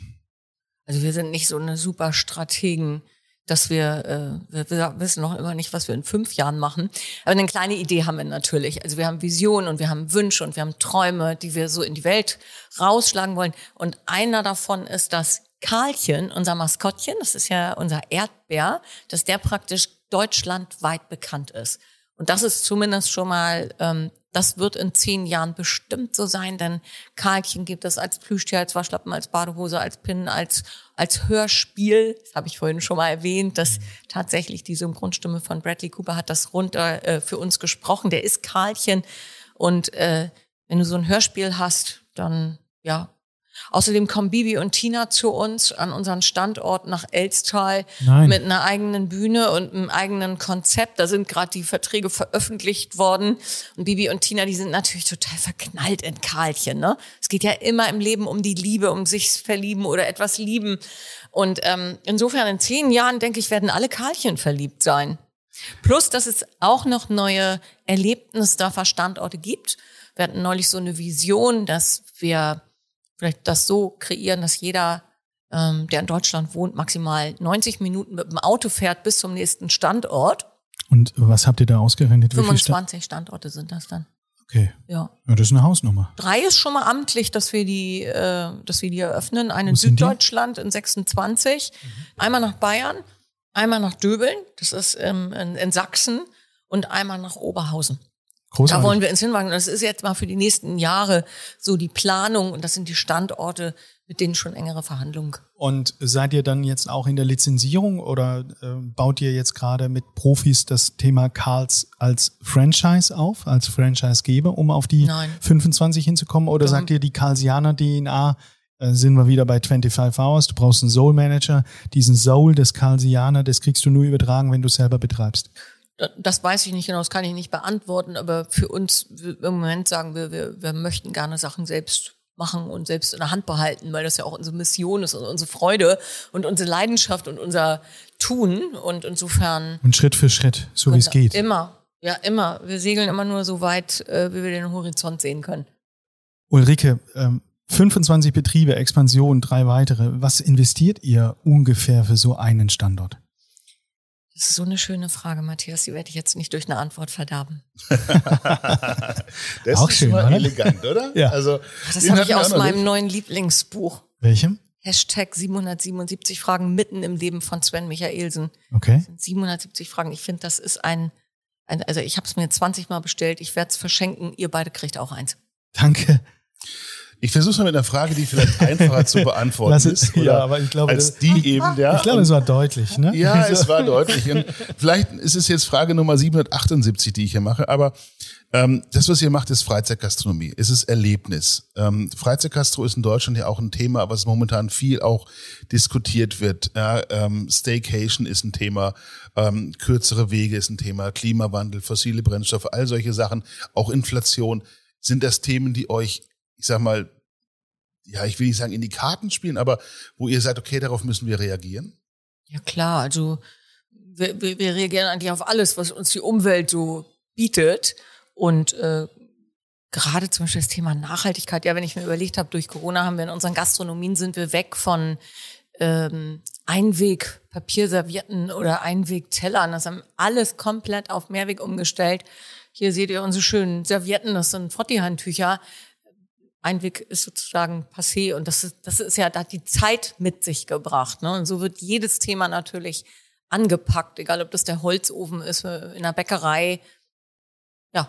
Also wir sind nicht so eine super Strategen, dass wir, äh, wir, wissen noch immer nicht, was wir in fünf Jahren machen. Aber eine kleine Idee haben wir natürlich. Also wir haben Visionen und wir haben Wünsche und wir haben Träume, die wir so in die Welt rausschlagen wollen. Und einer davon ist, dass Karlchen, unser Maskottchen, das ist ja unser Erdbär, dass der praktisch deutschlandweit bekannt ist. Und das ist zumindest schon mal, ähm, das wird in zehn Jahren bestimmt so sein, denn Karlchen gibt es als Plüschtier, als Waschlappen, als Badehose, als Pin, als, als Hörspiel. Das habe ich vorhin schon mal erwähnt, dass tatsächlich die Synchronstimme von Bradley Cooper hat das runter äh, für uns gesprochen. Der ist Karlchen. Und äh, wenn du so ein Hörspiel hast, dann ja. Außerdem kommen Bibi und Tina zu uns an unseren Standort nach Elstal Nein. mit einer eigenen Bühne und einem eigenen Konzept. Da sind gerade die Verträge veröffentlicht worden. Und Bibi und Tina, die sind natürlich total verknallt in Karlchen. Ne? Es geht ja immer im Leben um die Liebe, um sich verlieben oder etwas lieben. Und ähm, insofern in zehn Jahren, denke ich, werden alle Karlchen verliebt sein. Plus, dass es auch noch neue Erlebnisdörfer Standorte gibt. Wir hatten neulich so eine Vision, dass wir vielleicht das so kreieren, dass jeder, ähm, der in Deutschland wohnt, maximal 90 Minuten mit dem Auto fährt bis zum nächsten Standort. Und was habt ihr da ausgerechnet? Wie viel Sta- 25 Standorte sind das dann. Okay. Ja. Ja, das ist eine Hausnummer. Drei ist schon mal amtlich, dass wir die, äh, dass wir die eröffnen. Eine Wo in die? Süddeutschland in 26, einmal nach Bayern, einmal nach Döbeln, das ist ähm, in, in Sachsen und einmal nach Oberhausen. Großartig. Da wollen wir ins hinwagen. Das ist jetzt mal für die nächsten Jahre so die Planung und das sind die Standorte, mit denen schon engere Verhandlungen. Und seid ihr dann jetzt auch in der Lizenzierung oder äh, baut ihr jetzt gerade mit Profis das Thema Karls als Franchise auf, als Franchisegeber, um auf die Nein. 25 hinzukommen? Oder Ja. sagt ihr, die Karlsianer DNA, äh, sind wir wieder bei 25 Hours, du brauchst einen Soul Manager, diesen Soul des Karlsianer, das kriegst du nur übertragen, wenn du selber betreibst. Das weiß ich nicht genau, das kann ich nicht beantworten, aber für uns im Moment sagen wir, wir, wir möchten gerne Sachen selbst machen und selbst in der Hand behalten, weil das ja auch unsere Mission ist und unsere Freude und unsere Leidenschaft und unser Tun und insofern Und Schritt für Schritt, so wie es geht. Immer, ja immer. Wir segeln immer nur so weit, äh, wie wir den Horizont sehen können. Ulrike, ähm, 25 Betriebe, Expansion, drei weitere. Was investiert ihr ungefähr für so einen Standort? Das ist so eine schöne Frage, Matthias. Die werde ich jetzt nicht durch eine Antwort verderben. Das Auch ist schön, oder? elegant, oder? Ja. Also, Das habe ich aus meinem neuen Lieblingsbuch. Welchem? Hashtag 777 Fragen mitten im Leben von Sven Michaelsen. Okay. 770 Fragen. Ich finde, das ist ein, ein also ich habe es mir 20 Mal bestellt. Ich werde es verschenken. Ihr beide kriegt auch eins. Danke. Ich versuche mal mit einer Frage, die vielleicht einfacher zu beantworten Lass es- ist. Ja, aber ich glaube, als das- die eben, ja. Ich glaube, es war deutlich, ne? Ja, es war deutlich. Und vielleicht ist es jetzt Frage Nummer 778, die ich hier mache, aber ähm, das, was ihr macht, ist Freizeitgastronomie. Es ist Erlebnis. Ähm, Freizeitgastro ist in Deutschland ja auch ein Thema, was momentan viel auch diskutiert wird. Ja, ähm, Staycation ist ein Thema, ähm, kürzere Wege ist ein Thema, Klimawandel, fossile Brennstoffe, all solche Sachen, auch Inflation. Sind das Themen, die euch, ich sag mal, ja, ich will nicht sagen in die Karten spielen, aber wo ihr sagt, okay, darauf müssen wir reagieren? Ja klar, also wir, wir, wir reagieren eigentlich auf alles, was uns die Umwelt so bietet. Und äh, gerade zum Beispiel das Thema Nachhaltigkeit, ja, wenn ich mir überlegt habe, durch Corona haben wir in unseren Gastronomien sind wir weg von ähm, Einweg-Papierservierten oder Einweg-Tellern. Das haben alles komplett auf Mehrweg umgestellt. Hier seht ihr unsere schönen Servietten, das sind Frotti-Handtücher. Einweg ist sozusagen passé und das ist, das ist ja, da hat die Zeit mit sich gebracht. Ne? Und so wird jedes Thema natürlich angepackt, egal ob das der Holzofen ist äh, in der Bäckerei. Ja,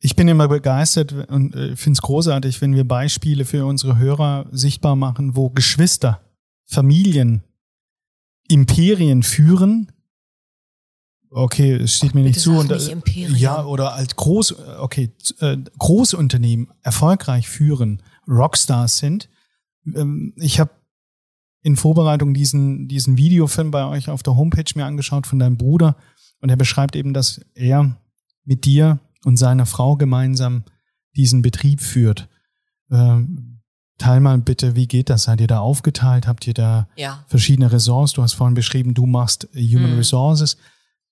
Ich bin immer begeistert und äh, finde es großartig, wenn wir Beispiele für unsere Hörer sichtbar machen, wo Geschwister, Familien, Imperien führen. Okay, es steht mir nicht zu. Und, nicht Imperium. ja, oder als Groß, okay, äh, Großunternehmen erfolgreich führen, Rockstars sind. Ähm, ich habe in Vorbereitung diesen, diesen Videofilm bei euch auf der Homepage mir angeschaut von deinem Bruder und er beschreibt eben, dass er mit dir und seiner Frau gemeinsam diesen Betrieb führt. Ähm, Teil mal bitte, wie geht das? Seid ihr da aufgeteilt? Habt ihr da Ja. verschiedene Ressorts? Du hast vorhin beschrieben, du machst Human Mhm. Resources.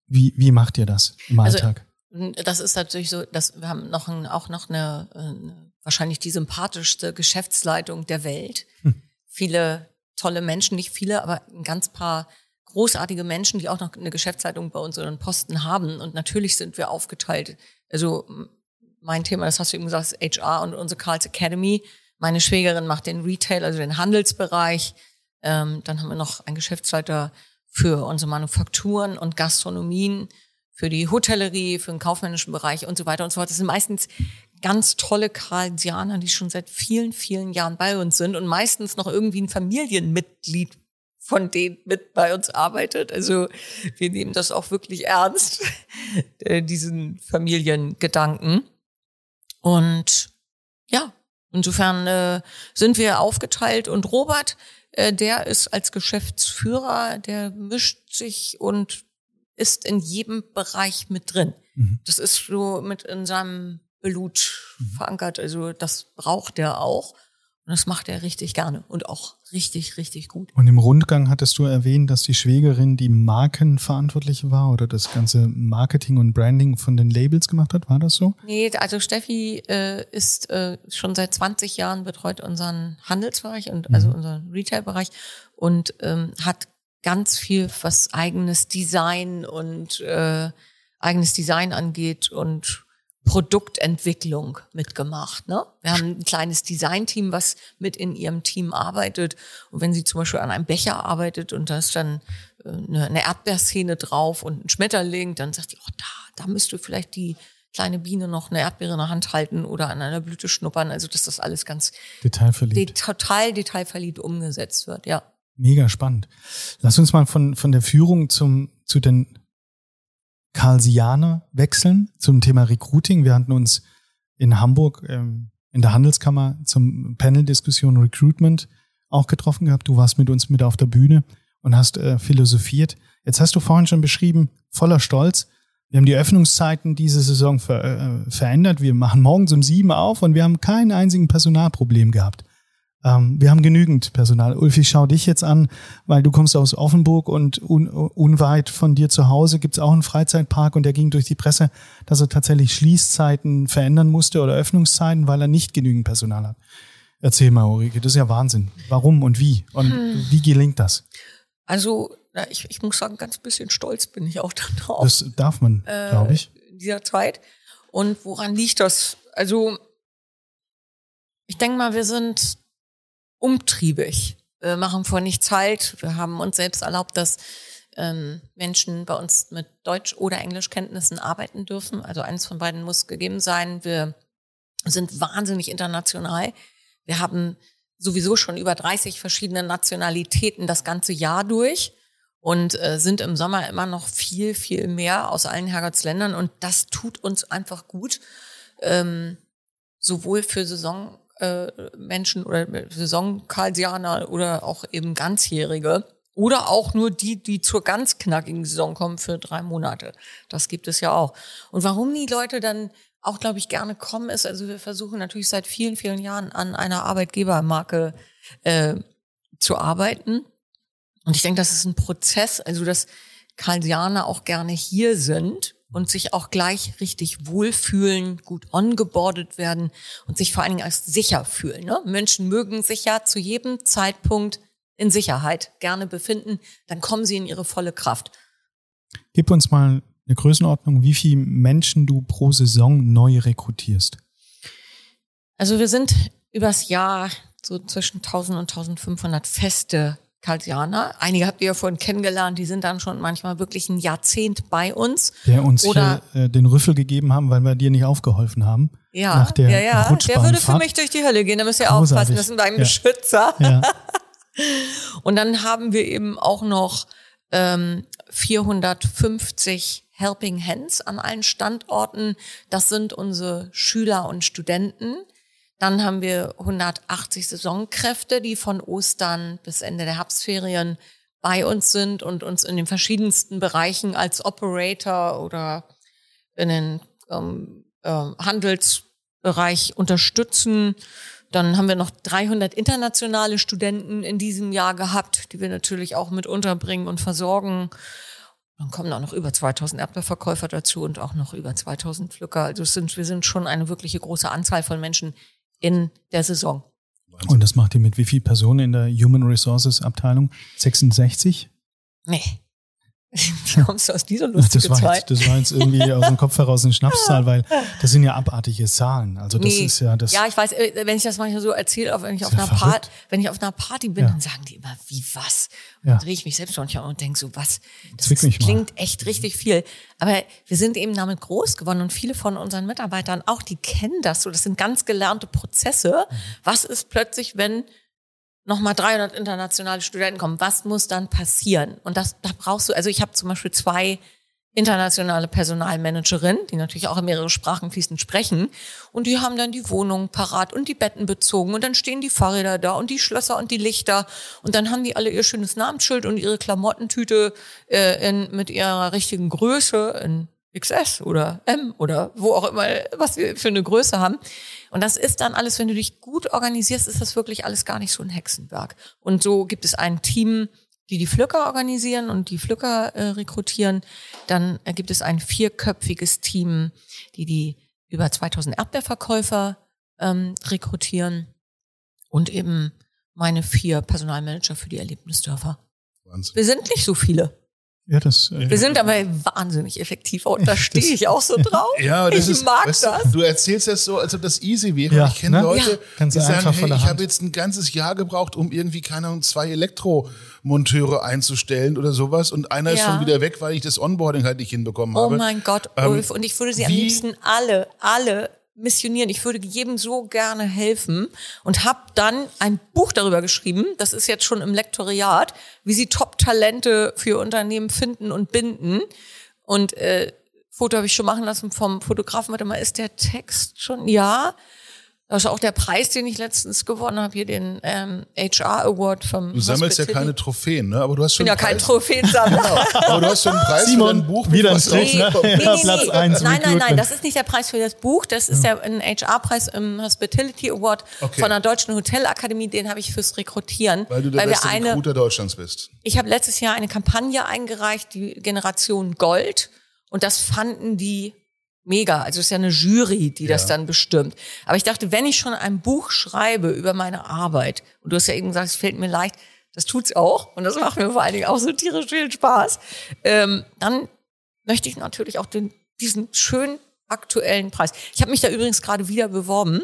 Wie, wie macht ihr das im Also, Alltag? Das ist natürlich so, dass wir haben noch ein, auch noch eine, äh, eine, wahrscheinlich die sympathischste Geschäftsleitung der Welt. Hm. Viele tolle Menschen, nicht viele, aber ein ganz paar großartige Menschen, die auch noch eine Geschäftsleitung bei uns oder einen Posten haben. Und natürlich sind wir aufgeteilt. Also mein Thema, das hast du eben gesagt, ist HR und unsere Carls Academy. Meine Schwägerin macht den Retail, also den Handelsbereich. Ähm, dann haben wir noch einen Geschäftsleiter für unsere Manufakturen und Gastronomien, für die Hotellerie, für den kaufmännischen Bereich und so weiter und so fort. Das sind meistens ganz tolle Karlsianer, die schon seit vielen, vielen Jahren bei uns sind und meistens noch irgendwie ein Familienmitglied von denen mit bei uns arbeitet. Also wir nehmen das auch wirklich ernst, äh, diesen Familiengedanken. Und ja, insofern äh, sind wir aufgeteilt und Robert, der ist als Geschäftsführer, der mischt sich und ist in jedem Bereich mit drin. Mhm. Das ist so mit in seinem Blut verankert. Also das braucht er auch. Und das macht er richtig gerne und auch richtig, richtig gut. Und im Rundgang hattest du erwähnt, dass die Schwägerin die Markenverantwortliche war oder das ganze Marketing und Branding von den Labels gemacht hat. War das so? Nee, also Steffi äh, ist äh, schon seit 20 Jahren betreut unseren Handelsbereich und also unseren Retailbereich und ähm, hat ganz viel, was eigenes Design und äh, eigenes Design angeht und Produktentwicklung mitgemacht. Ne? Wir haben ein kleines Designteam, was mit in ihrem Team arbeitet. Und wenn sie zum Beispiel an einem Becher arbeitet und da ist dann äh, eine, eine Erdbeerszene drauf und ein Schmetterling, dann sagt sie, oh, da, da müsste vielleicht die kleine Biene noch eine Erdbeere in der Hand halten oder an einer Blüte schnuppern. Also dass das alles ganz Detailverliebt. de total detailverliebt umgesetzt wird. Ja. Mega spannend. Lass uns mal von, von der Führung zum, zu den Karlsianer wechseln, zum Thema Recruiting. Wir hatten uns in Hamburg ähm, in der Handelskammer zum Panel-Diskussion Recruitment auch getroffen gehabt. Du warst mit uns mit auf der Bühne und hast äh, philosophiert. Jetzt hast du vorhin schon beschrieben, voller Stolz. Wir haben die Öffnungszeiten diese Saison ver, äh, verändert. Wir machen morgens um sieben auf und wir haben keinen einzigen Personalproblem gehabt. Ähm, wir haben genügend Personal. Ulf, ich schau dich jetzt an, weil du kommst aus Offenburg und un, unweit von dir zu Hause gibt's auch einen Freizeitpark und der ging durch die Presse, dass er tatsächlich Schließzeiten verändern musste oder Öffnungszeiten, weil er nicht genügend Personal hat. Erzähl mal, Ulrike, das ist ja Wahnsinn. Warum und wie? Und wie gelingt das? Also na, ich, ich muss sagen, ganz bisschen stolz bin ich auch darauf. Das darf man, glaube ich. in dieser Zeit. Und woran liegt das? Also, ich denke mal, wir sind umtriebig. Wir machen vor nichts halt. Wir haben uns selbst erlaubt, dass ähm, Menschen bei uns mit Deutsch- oder Englischkenntnissen arbeiten dürfen. Also eines von beiden muss gegeben sein. Wir sind wahnsinnig international. Wir haben sowieso schon über 30 verschiedene Nationalitäten das ganze Jahr durch und äh, sind im Sommer immer noch viel, viel mehr aus allen Herrgottsländern und das tut uns einfach gut, ähm, sowohl für Saisonmenschen äh, Menschen oder Saisonkarlsianer oder auch eben Ganzjährige oder auch nur die, die zur ganz knackigen Saison kommen für drei Monate. Das gibt es ja auch. Und warum die Leute dann auch, glaube ich, gerne kommen, ist, also wir versuchen natürlich seit vielen, vielen Jahren an einer Arbeitgebermarke äh, zu arbeiten. Und ich denke, das ist ein Prozess, also dass Karlsianer auch gerne hier sind und sich auch gleich richtig wohlfühlen, gut ongeboardet werden und sich vor allen Dingen als sicher fühlen. Ne? Menschen mögen sich ja zu jedem Zeitpunkt in Sicherheit gerne befinden, dann kommen sie in ihre volle Kraft. Gib uns mal eine Größenordnung, wie viele Menschen du pro Saison neu rekrutierst. Also wir sind übers Jahr so zwischen 1000 und 1500 feste Karlsianer. Einige habt ihr ja vorhin kennengelernt, die sind dann schon manchmal wirklich ein Jahrzehnt bei uns. Der uns Oder- hier äh, den Rüffel gegeben haben, weil wir dir nicht aufgeholfen haben. Ja, Nach der ja, ja. Der würde für mich durch die Hölle gehen. Da müsst ihr Großartig. aufpassen. Das sind ein Ja. Beschützer. Ja. Und dann haben wir eben auch noch ähm, 450 Helping Hands an allen Standorten. Das sind unsere Schüler und Studenten. Dann haben wir 180 Saisonkräfte, die von Ostern bis Ende der Herbstferien bei uns sind und uns in den verschiedensten Bereichen als Operator oder in den ähm, ähm, Handelsbereich unterstützen. Dann haben wir noch 300 internationale Studenten in diesem Jahr gehabt, die wir natürlich auch mit unterbringen und versorgen. Dann kommen auch noch über 2000 Erdbeerverkäufer dazu und auch noch über 2000 Pflücker. Also sind, wir sind schon eine wirkliche große Anzahl von Menschen in der Saison. Und das macht ihr mit wie viel Personen in der Human Resources Abteilung? 66? Nee. Wie kommst du aus dieser lustigen Das war, jetzt, das war jetzt irgendwie aus dem Kopf heraus eine Schnapszahl, weil das sind ja abartige Zahlen. Also das Nee. ist ja das. Ja, ich weiß, äh, wenn ich das manchmal so erzähle, wenn ich auf einer Party, wenn ich auf einer Party bin, Ja. dann sagen die immer, wie was? Und Ja. dann drehe ich mich selbst manchmal und denke so, was? Das ist, mich mal. klingt echt richtig viel. Aber wir sind eben damit groß geworden und viele von unseren Mitarbeitern auch, die kennen das so. Das sind ganz gelernte Prozesse. Mhm. Was ist plötzlich, wenn nochmal 300 internationale Studenten kommen, was muss dann passieren? Und das, da brauchst du, also ich habe zum Beispiel zwei internationale Personalmanagerinnen, die natürlich auch in mehrere Sprachen fließend sprechen. Und die haben dann die Wohnungen parat und die Betten bezogen. Und dann stehen die Fahrräder da und die Schlösser und die Lichter. Und dann haben die alle ihr schönes Namensschild und ihre Klamottentüte äh, in, mit ihrer richtigen Größe in XS oder M oder wo auch immer, was wir für eine Größe haben. Und das ist dann alles, wenn du dich gut organisierst, ist das wirklich alles gar nicht so ein Hexenwerk. Und so gibt es ein Team, die die Pflücker organisieren und die Pflücker äh, rekrutieren. Dann äh, gibt es ein vierköpfiges Team, die die über 2000 Erdbeerverkäufer ähm, rekrutieren und eben meine vier Personalmanager für die Erlebnisdörfer. Wahnsinn. Wir sind nicht so viele. Ja, das. Äh, Wir sind aber wahnsinnig effektiv und da stehe ich auch so drauf. Ja, das ich ist, mag weißt das. Du erzählst das so, als ob das easy wäre. Ja, ich kenne ne? Leute, Ja. Die sagen, hey, ich habe jetzt ein ganzes Jahr gebraucht, um irgendwie, keine Ahnung, zwei Elektromonteure einzustellen oder sowas und einer ist Ja. schon wieder weg, weil ich das Onboarding halt nicht hinbekommen Oh habe. mein Gott, Ähm, Ulf. Und ich würde sie am liebsten alle, alle missionieren. Ich würde jedem so gerne helfen und habe dann ein Buch darüber geschrieben. Das ist jetzt schon im Lektoriat, wie sie Top-Talente für Unternehmen finden und binden. Und äh, Foto habe ich schon machen lassen vom Fotografen. Warte mal, ist der Text schon? Ja. Das ist auch der Preis, den ich letztens gewonnen habe, hier den ähm, HR Award vom Du sammelst ja Hospitality. keine Trophäen, ne? Aber du hast Ich schon bin ja kein. Trophäensammler. Aber du hast schon einen Preis Simon, für dein Buch. wieder ein was Trick, ne? rauskommt. Ja, Platz eins Nein, nein, nein, das ist nicht der Preis für das Buch. Das ist ja ein HR-Preis im Hospitality Award Okay. von der Deutschen Hotelakademie. Den habe ich fürs Rekrutieren. Weil du der wir beste eine, Recruiter Deutschlands bist. ich habe letztes Jahr eine Kampagne eingereicht, die Generation Gold. Und das fanden die mega. Also es ist ja eine Jury, die das dann bestimmt. Aber ich dachte, wenn ich schon ein Buch schreibe über meine Arbeit, und du hast ja eben gesagt, es fällt mir leicht, das tut's auch. Und das macht mir vor allen Dingen auch so tierisch viel Spaß. Ähm, dann möchte ich natürlich auch den, diesen schönen aktuellen Preis. Ich habe mich da übrigens gerade wieder beworben.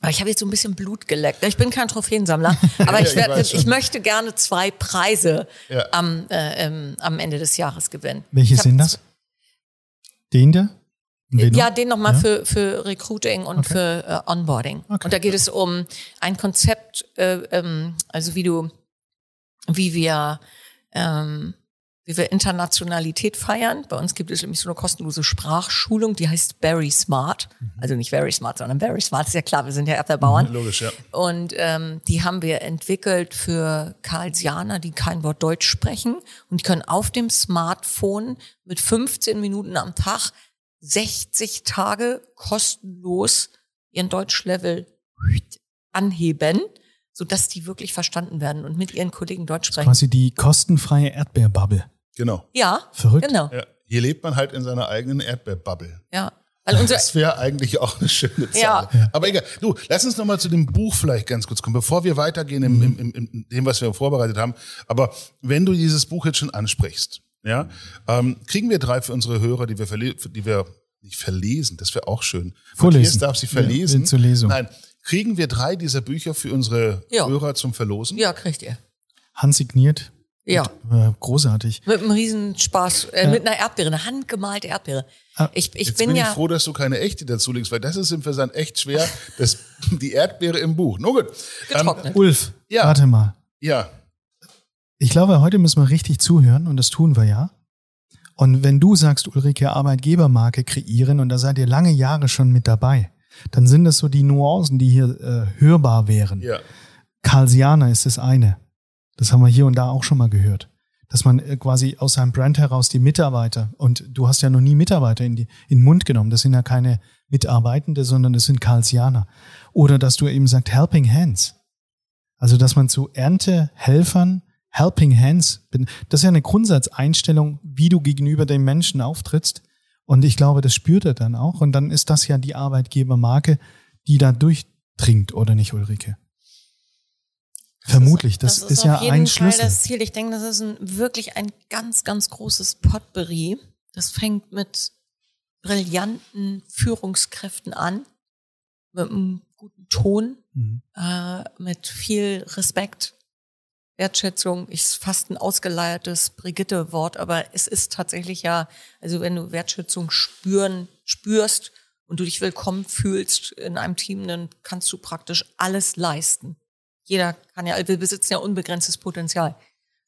Aber ich habe jetzt so ein bisschen Blut geleckt. Ich bin kein Trophäensammler, aber Ja, ich, ich werd, schon. ich möchte gerne zwei Preise Ja. am, äh, ähm, am Ende des Jahres gewinnen. Welche Ich sind das? Den da? Den Ja, den nochmal Ja? für, für Recruiting und Okay. für äh, Onboarding. Okay. Und da geht es um ein Konzept, äh, ähm, also wie du, wie wir, ähm, wie wir Internationalität feiern. Bei uns gibt es nämlich so eine kostenlose Sprachschulung, die heißt Very Smart. Mhm. Also nicht Very Smart, sondern Very Smart. Ist ja klar, wir sind ja Erdbeerbauern. Logisch, ja. Und ähm, die haben wir entwickelt für Karlsianer, die kein Wort Deutsch sprechen. Und die können auf dem Smartphone mit 15 Minuten am Tag 60 Tage kostenlos ihren Deutschlevel anheben, sodass die wirklich verstanden werden und mit ihren Kollegen Deutsch sprechen. Quasi die kostenfreie Erdbeerbubble. Genau. Ja, Verrückt. genau. Ja. Hier lebt man halt in seiner eigenen Erdbeerbubble. Ja. Weil Das wäre eigentlich auch eine schöne Zahl. Ja. Aber egal. Du, lass uns nochmal zu dem Buch vielleicht ganz kurz kommen, bevor wir weitergehen im, im, im, im dem, was wir vorbereitet haben. Aber wenn du dieses Buch jetzt schon ansprichst, ja, ähm, kriegen wir drei für unsere Hörer, die wir, verle die wir nicht verlesen, das wäre auch schön. Vorlesen. Matthias darf sie verlesen. Ja, zur Lesung. Nein, kriegen wir drei dieser Bücher für unsere Ja. Hörer zum Verlosen? ja, kriegt ihr. Handsigniert. Ja. Äh, großartig. Mit einem Riesenspaß, äh, mit einer Erdbeere, eine handgemalte Erdbeere. Ah, Ich, ich Jetzt bin, bin ich ja. froh, dass du keine echte dazu legst, weil das ist im Versand echt schwer, das, die Erdbeere im Buch. Nur gut. Ähm, getrocknet. Ulf, Ja. warte mal. ja, Ich glaube, heute müssen wir richtig zuhören und das tun wir ja. Und wenn du sagst, Ulrike, Arbeitgebermarke kreieren und da seid ihr lange Jahre schon mit dabei, dann sind das so die Nuancen, die hier äh, hörbar wären. ja. Karlsianer ist das eine. Das haben wir hier und da auch schon mal gehört. dass man äh, quasi aus seinem Brand heraus die Mitarbeiter und du hast ja noch nie Mitarbeiter in, die, in den Mund genommen. Das sind ja keine Mitarbeitende, sondern das sind Karlsianer. Oder dass du eben sagst Helping Hands. Also dass man zu Erntehelfern Helping Hands bin. Das ist ja eine Grundsatzeinstellung, wie du gegenüber dem Menschen auftrittst. Und ich glaube, das spürt er dann auch. Und dann ist das ja die Arbeitgebermarke, die da durchdringt, oder nicht, Ulrike? Vermutlich, das, das ist, ist ja ein Fall Schlüssel. das Ziel. Ich denke, das ist ein, wirklich ein ganz, ganz großes Potpourri. Das fängt mit brillanten Führungskräften an, mit einem guten Ton, Mhm. äh, mit viel Respekt, Wertschätzung. Ich fast ein ausgeleiertes Brigitte-Wort, aber es ist tatsächlich ja, also wenn du Wertschätzung spüren, spürst und du dich willkommen fühlst in einem Team, dann kannst du praktisch alles leisten. Jeder kann ja, wir besitzen ja unbegrenztes Potenzial.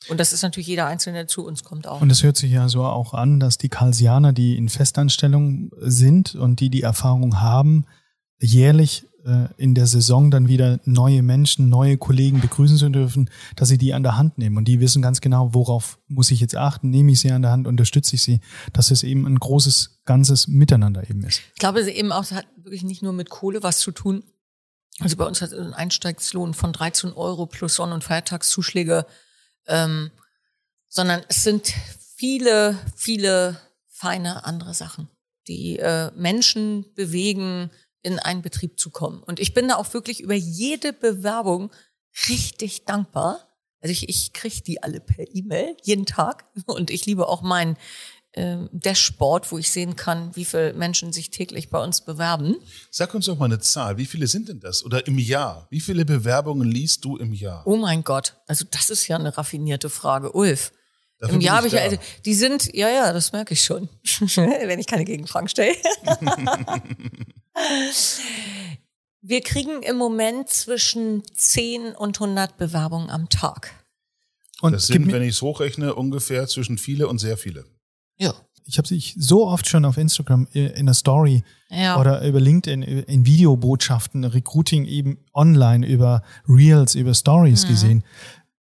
Und das ist natürlich jeder Einzelne, der zu uns kommt auch. Und es hört sich ja so auch an, dass die Karlsianer, die in Festanstellung sind und die die Erfahrung haben, jährlich äh, in der Saison dann wieder neue Menschen, neue Kollegen begrüßen zu dürfen, dass sie die an der Hand nehmen. Und die wissen ganz genau, worauf muss ich jetzt achten, nehme ich sie an der Hand, unterstütze ich sie, dass es eben ein großes, ganzes Miteinander eben ist. Ich glaube, es eben auch hat wirklich nicht nur mit Kohle was zu tun. Also bei uns hat ein Einstiegslohn von 13 Euro plus Sonn- und Feiertagszuschläge, ähm, sondern es sind viele, viele feine andere Sachen, die äh, Menschen bewegen, in einen Betrieb zu kommen. Und ich bin da auch wirklich über jede Bewerbung richtig dankbar. Also ich, ich kriege die alle per E-Mail jeden Tag und ich liebe auch mein äh, Dashboard, wo ich sehen kann, wie viele Menschen sich täglich bei uns bewerben. Sag uns doch mal eine Zahl. Wie viele sind denn das? Oder im Jahr? Wie viele Bewerbungen liest du im Jahr? Oh mein Gott, also das ist ja eine raffinierte Frage, Ulf. Dafür Im Jahr habe ich, da. also, die sind, ja, ja, das merke ich schon, wenn ich keine Gegenfragen stelle. Wir kriegen im Moment zwischen 10 und 100 Bewerbungen am Tag. Und Das sind, wenn ich es hochrechne, ungefähr zwischen viele und sehr viele. Ja. ich habe dich so oft schon auf Instagram äh, in der Story Ja. oder über LinkedIn äh, in Videobotschaften, Recruiting eben online über Reels, über Stories gesehen.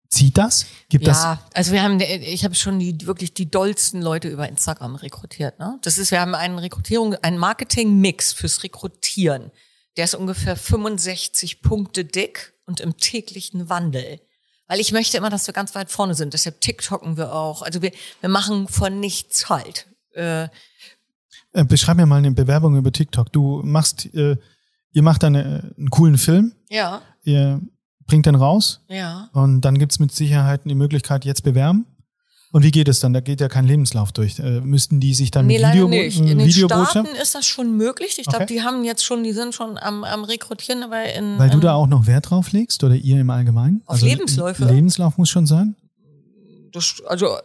Zieht das? Gibt das? Ja, also wir haben, ich habe schon die wirklich die dollsten Leute über Instagram rekrutiert. Ne? Das ist, wir haben einen Rekrutierung, einen Marketing-Mix fürs Rekrutieren. Der ist ungefähr 65 Punkte dick und im täglichen Wandel. Weil ich möchte immer, dass wir ganz weit vorne sind. Deshalb TikToken wir auch. Also wir, wir machen von nichts halt. Äh, Äh, beschreib mir mal eine Bewerbung über TikTok. Du machst, äh, ihr macht eine, einen coolen Film, ja, ihr bringt den raus ja. und dann gibt's mit Sicherheit die Möglichkeit, jetzt bewerben. Und wie geht es dann? Da geht ja kein Lebenslauf durch. Äh, müssten die sich dann Nee, mit Video, nicht. äh, In den? Staaten ist das schon möglich. Ich glaube, Okay. die haben jetzt schon, die sind schon am, am Rekrutieren, aber in Weil du da auch noch Wert drauf legst oder ihr im Allgemeinen? Auf Lebensläufe? Lebenslauf muss schon sein? das, also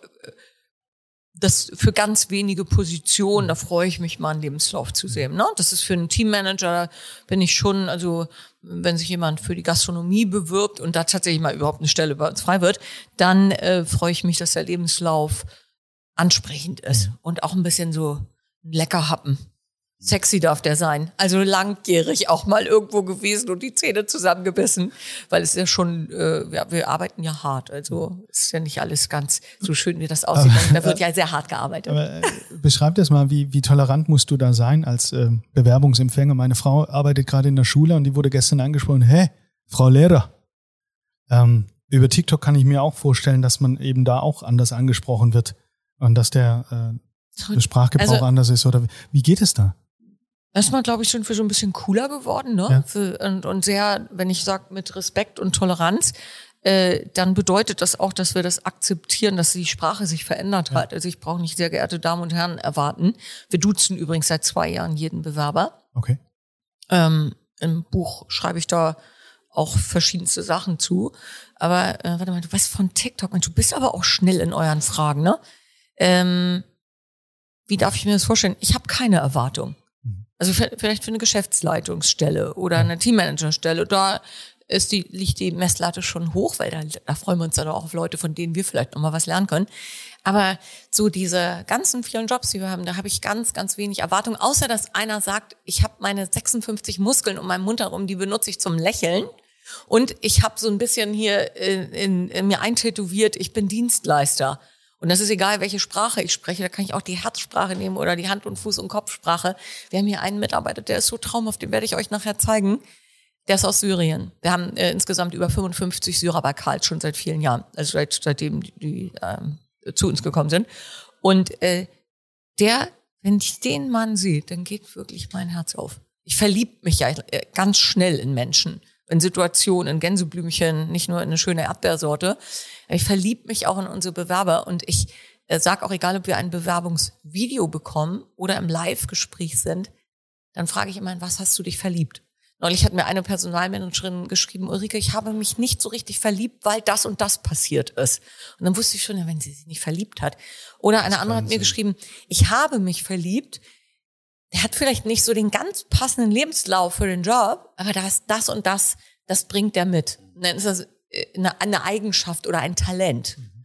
das für ganz wenige Positionen, da freue ich mich mal, einen Lebenslauf zu sehen. Ne? Das ist für einen Teammanager, da bin ich schon, also wenn sich jemand für die Gastronomie bewirbt und da tatsächlich mal überhaupt eine Stelle bei uns frei wird, dann äh, freue ich mich, dass der Lebenslauf ansprechend ist und auch ein bisschen so lecker happen. Sexy darf der sein. Also langjährig auch mal irgendwo gewesen und die Zähne zusammengebissen, weil es ja schon, äh, ja, wir arbeiten ja hart. Also ist ja nicht alles ganz so schön, wie das aussieht. da wird ja sehr hart gearbeitet. Aber äh, beschreib das mal, wie, wie tolerant musst du da sein als äh, Bewerbungsempfänger? Meine Frau arbeitet gerade in der Schule und die wurde gestern angesprochen, hä, Frau Lehrer. Ähm, über TikTok kann ich mir auch vorstellen, dass man eben da auch anders angesprochen wird und dass der, äh, der Sprachgebrauch Also- anders ist. Oder wie, wie geht es da? Erstmal, glaube ich, sind wir so ein bisschen cooler geworden, ne? Ja. Für, und, und sehr, wenn ich sage, mit Respekt und Toleranz, äh, dann bedeutet das auch, dass wir das akzeptieren, dass die Sprache sich verändert hat. Also ich brauche nicht sehr geehrte Damen und Herren erwarten. Wir duzen übrigens seit zwei Jahren jeden Bewerber. Okay. Ähm, Im Buch schreibe ich da auch verschiedenste Sachen zu. Aber äh, warte mal, du weißt von TikTok, Mensch, du bist aber auch schnell in euren Fragen, ne? Ähm, wie darf ich mir das vorstellen? Ich habe keine Erwartung. Also vielleicht für eine Geschäftsleitungsstelle oder eine Teammanagerstelle, da ist die, liegt die Messlatte schon hoch, weil da, da freuen wir uns dann auch auf Leute, von denen wir vielleicht noch mal was lernen können. Aber so diese ganzen vielen Jobs, die wir haben, da habe ich ganz, ganz wenig Erwartung, außer dass einer sagt, ich habe meine 56 Muskeln um meinen Mund herum, die benutze ich zum Lächeln. Und ich habe so ein bisschen hier in, in, in mir eintätowiert, ich bin Dienstleister. Und das ist egal, welche Sprache ich spreche. Da kann ich auch die Herzsprache nehmen oder die Hand- und Fuß- und Kopfsprache. Wir haben hier einen Mitarbeiter, der ist so traumhaft, den werde ich euch nachher zeigen. Der ist aus Syrien. Wir haben äh, insgesamt über 55 Syrer bei Karl schon seit vielen Jahren, also seit, seitdem die, die ähm, zu uns gekommen sind. Und äh, der, wenn ich den Mann sehe, dann geht wirklich mein Herz auf. Ich verlieb mich ja äh, ganz schnell in Menschen, in Situationen, in Gänseblümchen, nicht nur in eine schöne Erdbeersorte. Ich verlieb mich auch in unsere Bewerber und ich äh, sag auch, egal ob wir ein Bewerbungsvideo bekommen oder im Live-Gespräch sind, dann frage ich immer, was hast du dich verliebt? Neulich hat mir eine Personalmanagerin geschrieben, Ulrike, ich habe mich nicht so richtig verliebt, weil das und das passiert ist. Und dann wusste ich schon, wenn sie sich nicht verliebt hat. Oder eine andere hat mir geschrieben, ich habe mich verliebt. Der hat vielleicht nicht so den ganz passenden Lebenslauf für den Job, aber da ist das und das, das bringt der mit. Und dann ist das äh, eine, Eigenschaft oder ein Talent. Und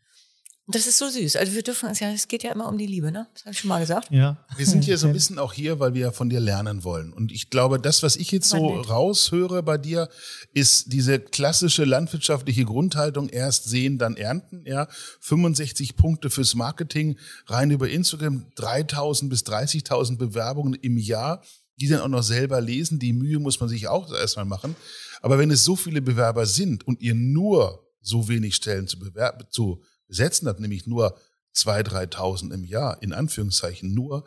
das ist so süß. Also wir dürfen uns ja, es geht ja immer um die Liebe, ne? Das habe ich schon mal gesagt. Ja. Wir sind hier so ein bisschen auch hier, weil wir ja von dir lernen wollen. Und ich glaube, das, was ich jetzt so raushöre bei dir, ist diese klassische landwirtschaftliche Grundhaltung, erst sehen, dann ernten, ja. 65 Punkte fürs Marketing, rein über Instagram, 3000 bis 30.000 Bewerbungen im Jahr, die dann auch noch selber lesen. Die Mühe muss man sich auch erstmal machen. Aber wenn es so viele Bewerber sind und ihr nur so wenig Stellen zu bewerben, zu besetzen habt, nämlich nur 2.000, 3.000 im Jahr, in Anführungszeichen nur,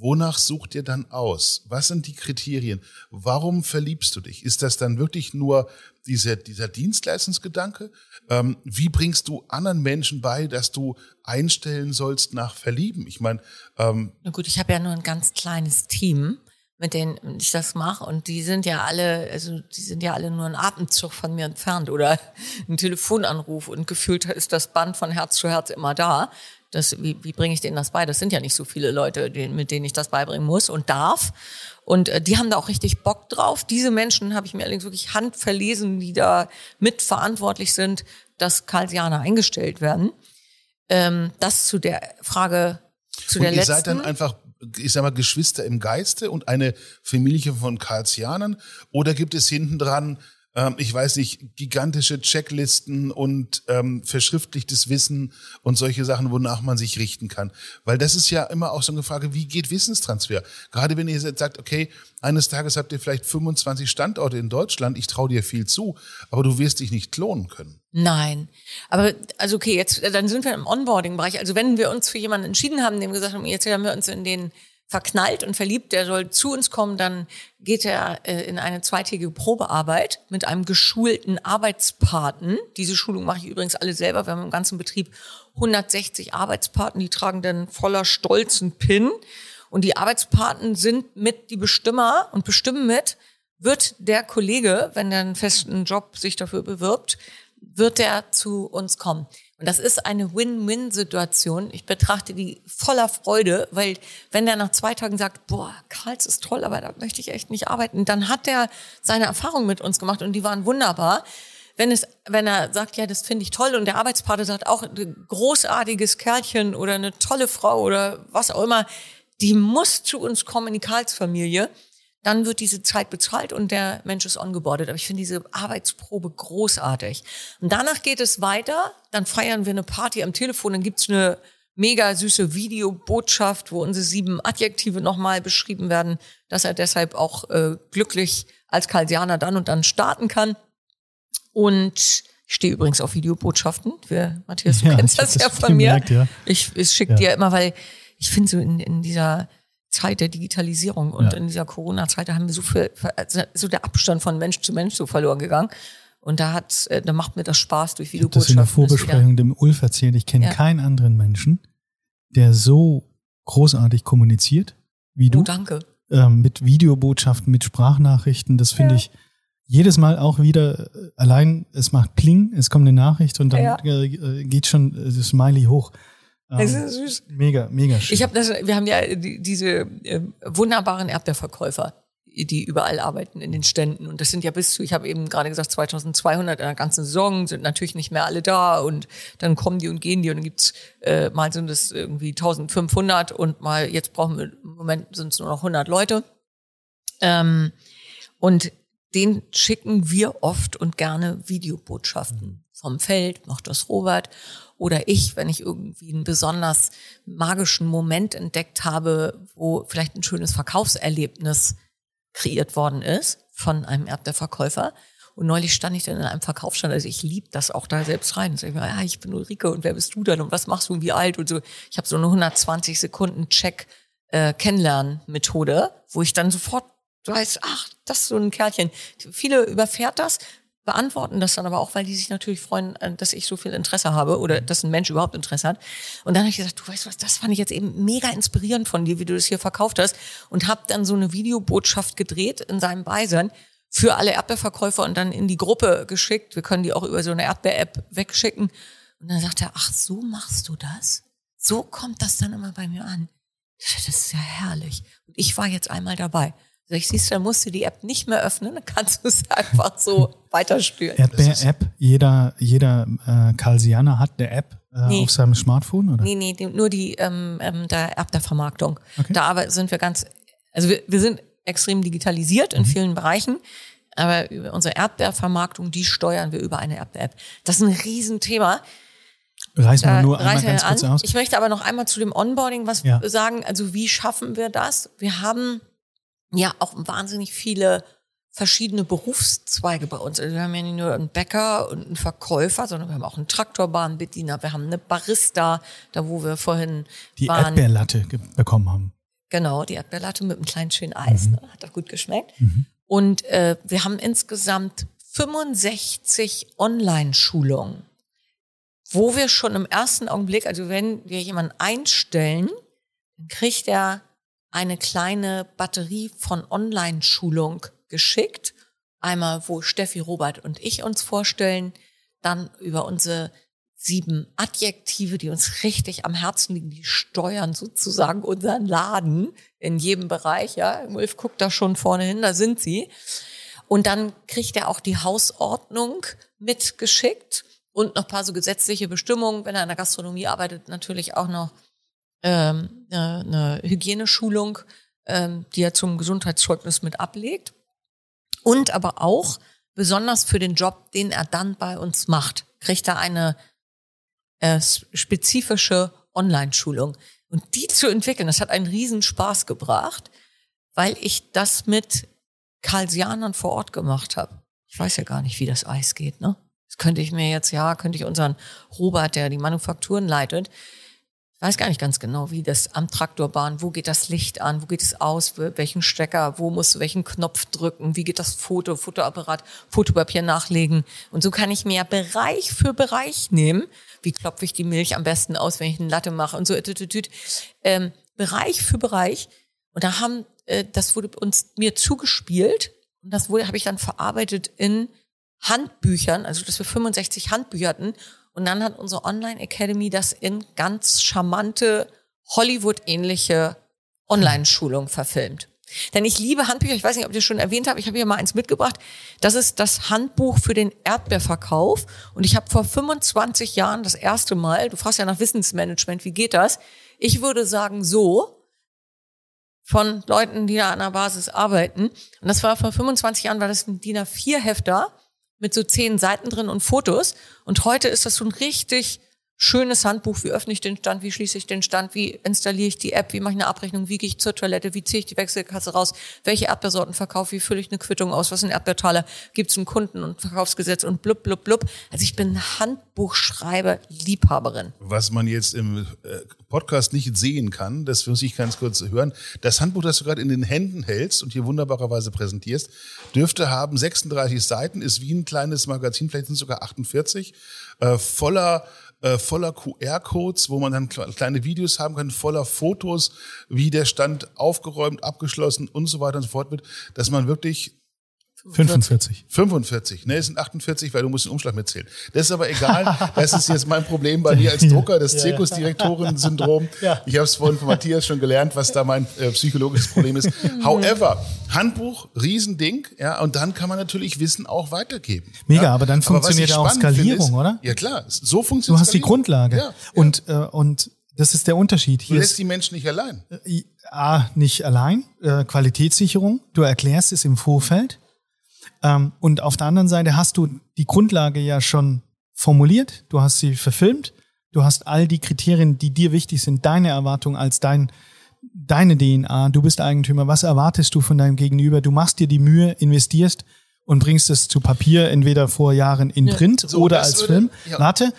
wonach sucht ihr dann aus? Was sind die Kriterien? Warum verliebst du dich? Ist das dann wirklich nur dieser, dieser Dienstleistungsgedanke? Ähm, wie bringst du anderen Menschen bei, dass du einstellen sollst nach Verlieben? Ich meine, ähm, Na gut, ich habe ja nur ein ganz kleines Team, mit denen ich das mache und die sind ja alle, also die sind ja alle nur ein Atemzug von mir entfernt oder ein Telefonanruf und gefühlt ist das Band von Herz zu Herz immer da. Das, wie, wie bringe ich denen das bei? Das sind ja nicht so viele Leute, die, mit denen ich das beibringen muss und darf. Und äh, die haben da auch richtig Bock drauf. Diese Menschen habe ich mir allerdings wirklich handverlesen, die da mitverantwortlich sind, dass Karlsianer eingestellt werden. Ähm, das zu der Frage, zu und der ihr letzten. seid dann einfach ich sag mal, Geschwister im Geiste und eine Familie von Karlsianern? Oder gibt es hinten dran, ähm, ich weiß nicht, gigantische Checklisten und ähm, verschriftlichtes Wissen und solche Sachen, wonach man sich richten kann? Weil das ist ja immer auch so eine Frage, wie geht Wissenstransfer? Gerade wenn ihr jetzt sagt, okay, eines Tages habt ihr vielleicht 25 Standorte in Deutschland, ich traue dir viel zu, aber du wirst dich nicht klonen können. Nein. Aber, also okay, jetzt, dann sind wir im Onboarding-Bereich. Also wenn wir uns für jemanden entschieden haben, dem gesagt haben, jetzt haben wir uns in den verknallt und verliebt, der soll zu uns kommen, dann geht er äh, in eine zweitägige Probearbeit mit einem geschulten Arbeitspaten. Diese Schulung mache ich übrigens alle selber. Wir haben im ganzen Betrieb 160 Arbeitspaten, die tragen dann voller Stolz einen Pin. Und die Arbeitspaten sind mit die Bestimmer und bestimmen mit, wird der Kollege, wenn er einen festen Job sich dafür bewirbt, wird er zu uns kommen. Und das ist eine Win-Win-Situation. Ich betrachte die voller Freude, weil wenn der nach zwei Tagen sagt, boah, Karls ist toll, aber da möchte ich echt nicht arbeiten, dann hat er seine Erfahrungen mit uns gemacht und die waren wunderbar. Wenn es, wenn er sagt, ja, das finde ich toll und der Arbeitspartner sagt auch, ein großartiges Kerlchen oder eine tolle Frau oder was auch immer, die muss zu uns kommen in die Karls-Familie dann wird diese Zeit bezahlt und der Mensch ist ongeboardet. Aber ich finde diese Arbeitsprobe großartig. Und danach geht es weiter, dann feiern wir eine Party am Telefon, dann gibt's eine mega süße Videobotschaft, wo unsere sieben Adjektive nochmal beschrieben werden, dass er deshalb auch äh, glücklich als Karlsianer dann und dann starten kann. Und ich stehe übrigens auf Videobotschaften. Für Matthias, du Ja, kennst das ja von gemerkt, mir. ja. Ich, ich schicke Ja. dir immer, weil ich finde so in, in dieser Zeit der Digitalisierung und Ja. in dieser Corona-Zeit, da haben wir so viel, so der Abstand von Mensch zu Mensch so verloren gegangen. Und da hat, äh, da macht mir das Spaß durch Ich habe das in Videobotschaften. der Vorbesprechung dem Ulf erzählt. Ich kenne Ja. keinen anderen Menschen, der so großartig kommuniziert wie du. Oh, danke. ähm, mit Videobotschaften, mit Sprachnachrichten. Das finde ich jedes Mal auch wieder äh, allein, es macht Pling, es kommt eine Nachricht und dann Ja. äh, äh, geht schon das Smiley hoch. Ähm, Es ist süß. Mega, mega schön. Ich habe das, wir haben ja die, diese äh, wunderbaren Erdbeerverkäufer, die überall arbeiten in den Ständen. Und das sind ja bis zu, ich habe eben gerade gesagt, 2200 in der ganzen Saison sind natürlich nicht mehr alle da und dann kommen die und gehen die und dann gibt's äh, mal sind es irgendwie 1500 und mal jetzt brauchen wir, im Moment sind es nur noch 100 Leute. Ähm, und den schicken wir oft und gerne Videobotschaften vom Feld, macht das Robert oder ich, wenn ich irgendwie einen besonders magischen Moment entdeckt habe, wo vielleicht ein schönes Verkaufserlebnis kreiert worden ist von einem Erdbeerverkäufer. Und neulich stand ich dann in einem Verkaufsstand, also ich liebe das auch da selbst rein. Und ich mir, ja, ich bin Ulrike und wer bist du dann und was machst du und wie alt und so. Ich habe so eine 120 Sekunden Check äh, Kennenlernmethode, wo ich dann sofort weiß, ach, das ist so ein Kerlchen. Viele überfährt das, beantworten das dann aber auch, weil die sich natürlich freuen, äh, dass ich so viel Interesse habe oder dass ein Mensch überhaupt Interesse hat. Und dann habe ich gesagt, du weißt was, das fand ich jetzt eben mega inspirierend von dir, wie du das hier verkauft hast und habe dann so eine Videobotschaft gedreht in seinem Beisein für alle Erdbeerverkäufer und dann in die Gruppe geschickt. Wir können die auch über so eine Erdbeer-App wegschicken. Und dann sagt er, ach, so machst du das? So kommt das dann immer bei mir an. Das ist ja herrlich. Und ich war jetzt einmal dabei. Sag ich, siehst du, dann musst du die App nicht mehr öffnen, dann kannst du es einfach so weiterspülen. Erdbeer-App, jeder, jeder äh, Karlsianer hat eine App äh, nee. auf seinem Smartphone, oder? Nee, nee, nur die ähm, ähm, der App der Vermarktung. Okay. Da aber sind wir ganz, also wir, wir sind extrem digitalisiert in mhm. vielen Bereichen, aber unsere Erdbeervermarktung, die steuern wir über eine Erdbeer-App. Das ist ein Riesenthema. Reißen wir nur einmal ganz kurz aus. Ich möchte aber noch einmal zu dem Onboarding was ja. sagen. Also wie schaffen wir das? Wir haben ja auch wahnsinnig viele verschiedene Berufszweige bei uns. Also wir haben ja nicht nur einen Bäcker und einen Verkäufer, sondern wir haben auch einen Traktorbahnbediener, wir haben eine Barista, da wo wir vorhin die waren. Erdbeerlatte bekommen haben. Genau, die Erdbeerlatte mit einem kleinen schönen Eis, mhm. ne? hat auch gut geschmeckt. Mhm. Und äh, wir haben insgesamt 65 Online-Schulungen, wo wir schon im ersten Augenblick, also wenn wir jemanden einstellen, dann kriegt er eine kleine Batterie von Online-Schulung geschickt. Einmal, wo Steffi, Robert und ich uns vorstellen, dann über unsere sieben Adjektive, die uns richtig am Herzen liegen, die steuern sozusagen unseren Laden in jedem Bereich. Ja, Ulf guckt da schon vorne hin, da sind sie. Und dann kriegt er auch die Hausordnung mitgeschickt und noch paar so gesetzliche Bestimmungen. Wenn er in der Gastronomie arbeitet, natürlich auch noch ähm, eine Hygieneschulung, ähm, die er zum Gesundheitszeugnis mit ablegt. Und aber auch, besonders für den Job, den er dann bei uns macht, kriegt er eine äh, spezifische Online-Schulung. Und die zu entwickeln, das hat einen riesen Spaß gebracht, weil ich das mit Karlsianern vor Ort gemacht habe. Ich weiß ja gar nicht, wie das Eis geht, ne? Das könnte ich mir jetzt, ja, könnte ich unseren Robert, der die Manufakturen leitet, weiß gar nicht ganz genau, wie das am Traktorbahn, wo geht das Licht an, wo geht es aus, welchen Stecker, wo musst du welchen Knopf drücken, wie geht das Foto, Fotoapparat, Fotopapier nachlegen. Und so kann ich mir Bereich für Bereich nehmen. Wie klopfe ich die Milch am besten aus, wenn ich eine Latte mache und so. Ähm, Bereich für Bereich. Und da haben, äh, das wurde uns mir zugespielt und das wurde, habe ich dann verarbeitet in Handbüchern, also dass wir 65 Handbücher hatten und dann hat unsere Online Academy das in ganz charmante Hollywood-ähnliche Online-Schulung verfilmt. Denn ich liebe Handbücher. Ich weiß nicht, ob ich das schon erwähnt habe. Ich habe hier mal eins mitgebracht. Das ist das Handbuch für den Erdbeerverkauf. Und ich habe vor 25 Jahren das erste Mal, du fragst ja nach Wissensmanagement, wie geht das? Ich würde sagen so, von Leuten, die da an der Basis arbeiten. Und das war vor 25 Jahren, war das ein DIN A4-Hefter mit so zehn Seiten drin und Fotos. Und heute ist das so ein richtig schönes Handbuch, wie öffne ich den Stand, wie schließe ich den Stand, wie installiere ich die App, wie mache ich eine Abrechnung, wie gehe ich zur Toilette, wie ziehe ich die Wechselkasse raus, welche Erdbeersorten verkaufe, wie fülle ich eine Quittung aus, was sind Erdbeertaler, gibt es ein Kunden- und Verkaufsgesetz und blub, blub, blub. Also ich bin Handbuchschreiber, Liebhaberin. Was man jetzt im äh, Podcast nicht sehen kann, das muss ich ganz kurz hören. Das Handbuch, das du gerade in den Händen hältst und hier wunderbarerweise präsentierst, dürfte haben 36 Seiten, ist wie ein kleines Magazin, vielleicht sind es sogar 48, äh, voller äh, voller QR-Codes, wo man dann kleine Videos haben kann, voller Fotos, wie der Stand aufgeräumt, abgeschlossen und so weiter und so fort wird, dass man wirklich 45. 45. Ne, es sind 48, weil du musst den Umschlag mitzählen. Das ist aber egal. Das ist jetzt mein Problem bei mir als Drucker, das Zirkusdirektoren-Syndrom. Ja. Ich habe es vorhin von Matthias schon gelernt, was da mein äh, psychologisches Problem ist. However, Handbuch, Riesending, ja, und dann kann man natürlich Wissen auch weitergeben. Mega, ja. aber dann funktioniert auch Skalierung, ist, oder? Ja klar, so funktioniert Du hast Skalierung. die Grundlage. Ja, und, äh, und das ist der Unterschied. Hier du lässt ist, die Menschen nicht allein. Äh, A, nicht allein, äh, Qualitätssicherung. Du erklärst es im Vorfeld Ähm, und auf der anderen Seite hast du die Grundlage ja schon formuliert, du hast sie verfilmt, du hast all die Kriterien, die dir wichtig sind, deine Erwartung als dein, deine DNA, du bist Eigentümer, was erwartest du von deinem Gegenüber? Du machst dir die Mühe, investierst und bringst es zu Papier, entweder vor Jahren in Print so, oder als würde- Film. ja. Warte,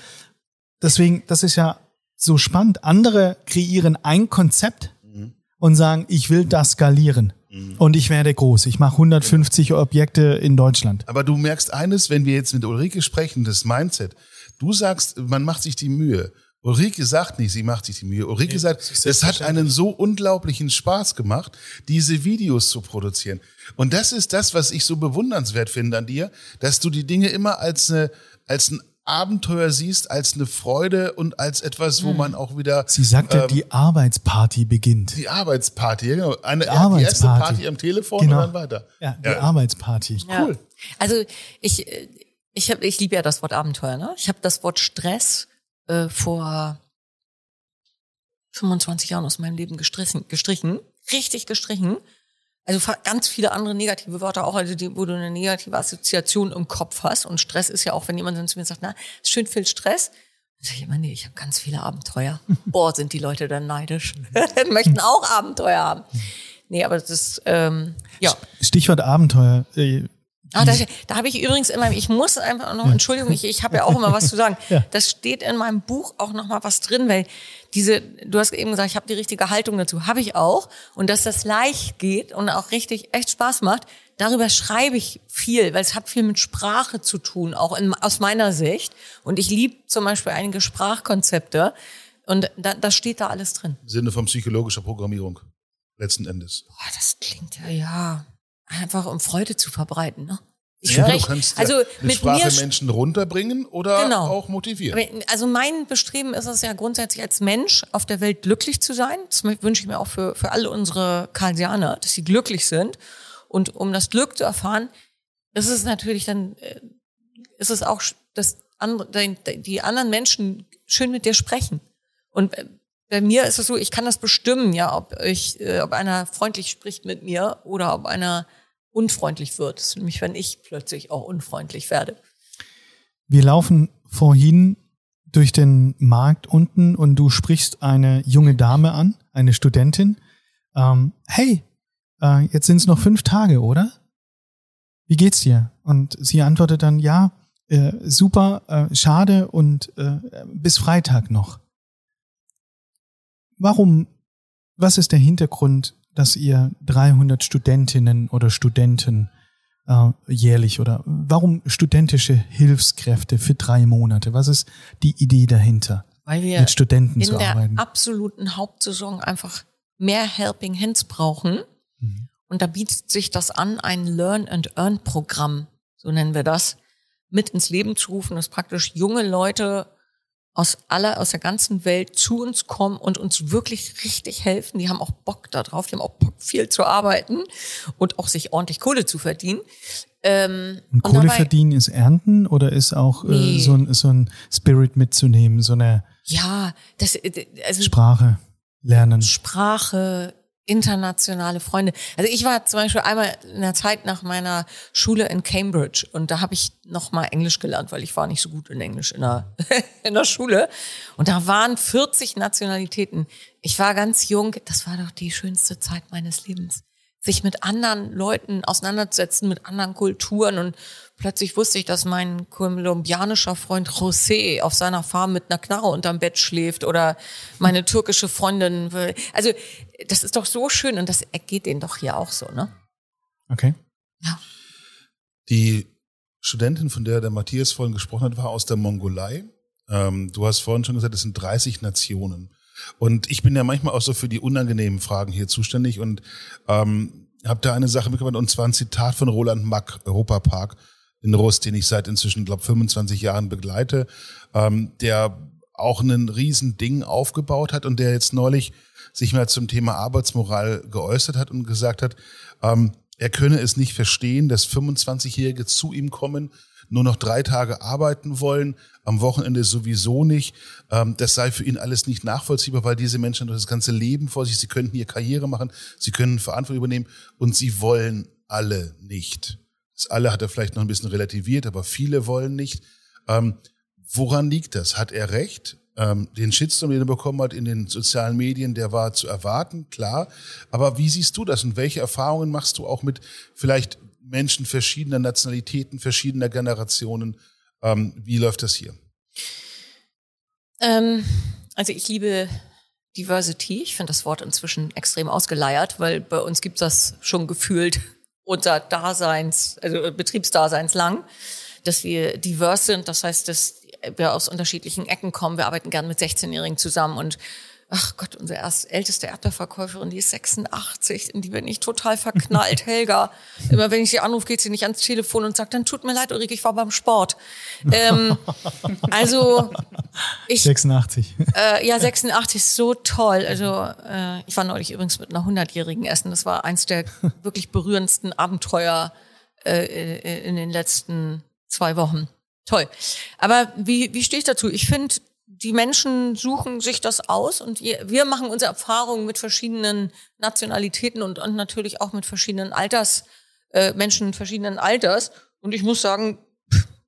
deswegen, das ist ja so spannend. Andere kreieren ein Konzept Mhm. und sagen, ich will das skalieren. Und ich werde groß. Ich mache 150 Objekte in Deutschland. Aber du merkst eines, wenn wir jetzt mit Ulrike sprechen, das Mindset. Du sagst, man macht sich die Mühe. Ulrike sagt nicht, sie macht sich die Mühe. Ulrike sagt, es hat einen so unglaublichen Spaß gemacht, diese Videos zu produzieren. Und das ist das, was ich so bewundernswert finde an dir, dass du die Dinge immer als eine, als ein Abenteuer siehst, als eine Freude und als etwas, wo man auch wieder Sie sagte, ähm, die Arbeitsparty beginnt. die Arbeitsparty, ja, genau. Eine, Die ja, die erste Arbeitsparty. Party am Telefon Genau. und dann weiter. Ja, die Arbeitsparty. Ja. Cool. Also ich, äh, ich, hab, ich liebe ja das Wort Abenteuer. Ne? Ich habe das Wort Stress äh, vor 25 Jahren aus meinem Leben gestrichen, gestrichen richtig gestrichen. Also ganz viele andere negative Wörter auch, also die, wo du eine negative Assoziation im Kopf hast. Und Stress ist ja auch, wenn jemand dann zu mir sagt, na, ist schön viel Stress. Dann sag ich immer, nee, ich habe ganz viele Abenteuer. Boah, sind die Leute dann neidisch. Möchten auch Abenteuer haben. Nee, aber das ist, ähm, ja. Stichwort Abenteuer. Ah, da, da habe ich übrigens immer, ich muss einfach noch, Entschuldigung, ich, ich habe ja auch immer was zu sagen. Ja. Das steht in meinem Buch auch noch mal was drin, weil diese, du hast eben gesagt, ich habe die richtige Haltung dazu, habe ich auch. Und dass das leicht geht und auch richtig echt Spaß macht, darüber schreibe ich viel, weil es hat viel mit Sprache zu tun, auch in, aus meiner Sicht. Und ich liebe zum Beispiel einige Sprachkonzepte und da, das steht da alles drin. Im Sinne von psychologischer Programmierung. Letzten Endes. Boah, das klingt ja, ja, einfach um Freude zu verbreiten, ne? Ich Ja, du sprech- kannst also ja mit Sprache mir Menschen runterbringen oder Genau. auch motivieren. Also mein Bestreben ist es ja grundsätzlich als Mensch auf der Welt glücklich zu sein. Das wünsche ich mir auch für, für alle unsere Karlsianer, dass sie glücklich sind. Und um das Glück zu erfahren, ist es natürlich dann, äh, ist es auch, dass andere, die- die anderen Menschen schön mit dir sprechen. Und äh, bei mir ist es so, ich kann das bestimmen, ja, ob ich, äh, ob einer freundlich spricht mit mir oder ob einer unfreundlich wird. Nämlich, wenn ich plötzlich auch unfreundlich werde. Wir laufen vorhin durch den Markt unten und du sprichst eine junge Dame an, eine Studentin. Ähm, hey, äh, jetzt sind es noch fünf Tage, oder? Wie geht's dir? Und sie antwortet dann, ja, äh, super, äh, schade und äh, bis Freitag noch. Warum, was ist der Hintergrund, dass ihr 300 Studentinnen oder Studenten äh, jährlich oder warum studentische Hilfskräfte für drei Monate? Was ist die Idee dahinter, Weil wir mit Studenten in zu der arbeiten? absoluten Hauptsaison einfach mehr Helping Hands brauchen. Mhm. Und da bietet sich das an, ein Learn and Earn Programm, so nennen wir das, mit ins Leben zu rufen, dass praktisch junge Leute aus aller, aus der ganzen Welt zu uns kommen und uns wirklich richtig helfen. Die haben auch Bock darauf, die haben auch Bock, viel zu arbeiten und auch sich ordentlich Kohle zu verdienen. Ähm, Und Kohle dabei- verdienen ist Ernten oder ist auch äh, Nee. so, ein, so ein Spirit mitzunehmen, so eine Ja, das, äh, also Sprache lernen? Sprache, internationale Freunde. Also ich war zum Beispiel einmal in der Zeit nach meiner Schule in Cambridge und da habe ich noch mal Englisch gelernt, weil ich war nicht so gut in Englisch in der, in der Schule. Und da waren 40 Nationalitäten. Ich war ganz jung. Das war doch die schönste Zeit meines Lebens. Sich mit anderen Leuten auseinanderzusetzen, mit anderen Kulturen und plötzlich wusste ich, dass mein kolumbianischer Freund José auf seiner Farm mit einer Knarre unterm Bett schläft oder meine türkische Freundin. will- Also das ist doch so schön und das geht denen doch hier auch so, ne? Okay. Ja. Die Studentin, von der der Matthias vorhin gesprochen hat, war aus der Mongolei. Ähm, du hast vorhin schon gesagt, es sind 30 Nationen. Und ich bin ja manchmal auch so für die unangenehmen Fragen hier zuständig und ähm, habe da eine Sache mitgebracht, und zwar ein Zitat von Roland Mack, Europapark in Rust, den ich seit inzwischen, glaube 25 Jahren begleite, ähm, der auch ein riesen Ding aufgebaut hat und der jetzt neulich sich mal zum Thema Arbeitsmoral geäußert hat und gesagt hat, ähm, er könne es nicht verstehen, dass 25-Jährige zu ihm kommen, nur noch drei Tage arbeiten wollen, am Wochenende sowieso nicht. Ähm, das sei für ihn alles nicht nachvollziehbar, weil diese Menschen haben das ganze Leben vor sich, sie könnten hier Karriere machen, sie können Verantwortung übernehmen und sie wollen alle nicht. Das alle hat er vielleicht noch ein bisschen relativiert, aber viele wollen nicht. Ähm, woran liegt das? Hat er recht? Ähm, den Shitstorm, den er bekommen hat in den sozialen Medien, der war zu erwarten, klar. Aber wie siehst du das und welche Erfahrungen machst du auch mit vielleicht Menschen verschiedener Nationalitäten, verschiedener Generationen? Ähm, wie läuft das hier? Ähm, also ich liebe Diversity. Ich finde das Wort inzwischen extrem ausgeleiert, weil bei uns gibt das schon gefühlt unser Daseins, also Betriebsdaseins lang, dass wir divers sind. Das heißt, dass wir aus unterschiedlichen Ecken kommen. Wir arbeiten gern mit 16-Jährigen zusammen und ach Gott, unsere erst älteste Erdbeerverkäuferin, die ist 86, in die bin ich total verknallt. Helga, immer wenn ich sie anrufe, geht sie nicht ans Telefon und sagt, dann tut mir leid, Ulrike, ich war beim Sport. Ähm, also ich 86. Äh, ja, 86 ist so toll. Also äh, ich war neulich übrigens mit einer 100-Jährigen essen. Das war eins der wirklich berührendsten Abenteuer äh, äh, in den letzten zwei Wochen. Toll. Aber wie, wie stehe ich dazu? Ich finde, die Menschen suchen sich das aus und wir machen unsere Erfahrungen mit verschiedenen Nationalitäten und, und natürlich auch mit verschiedenen Alters, äh, Menschen verschiedenen Alters. Und ich muss sagen,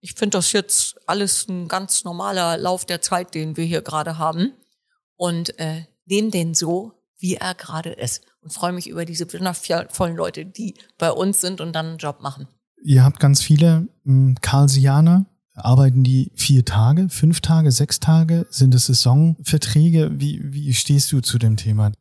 ich finde das jetzt alles ein ganz normaler Lauf der Zeit, den wir hier gerade haben. Und äh, nehme den so, wie er gerade ist. Und freue mich über diese wundervollen Leute, die bei uns sind und dann einen Job machen. Ihr habt ganz viele hm, Karlsianer Arbeiten die vier Tage, fünf Tage, sechs Tage? Sind es Saisonverträge? Wie, wie stehst du zu dem Thema?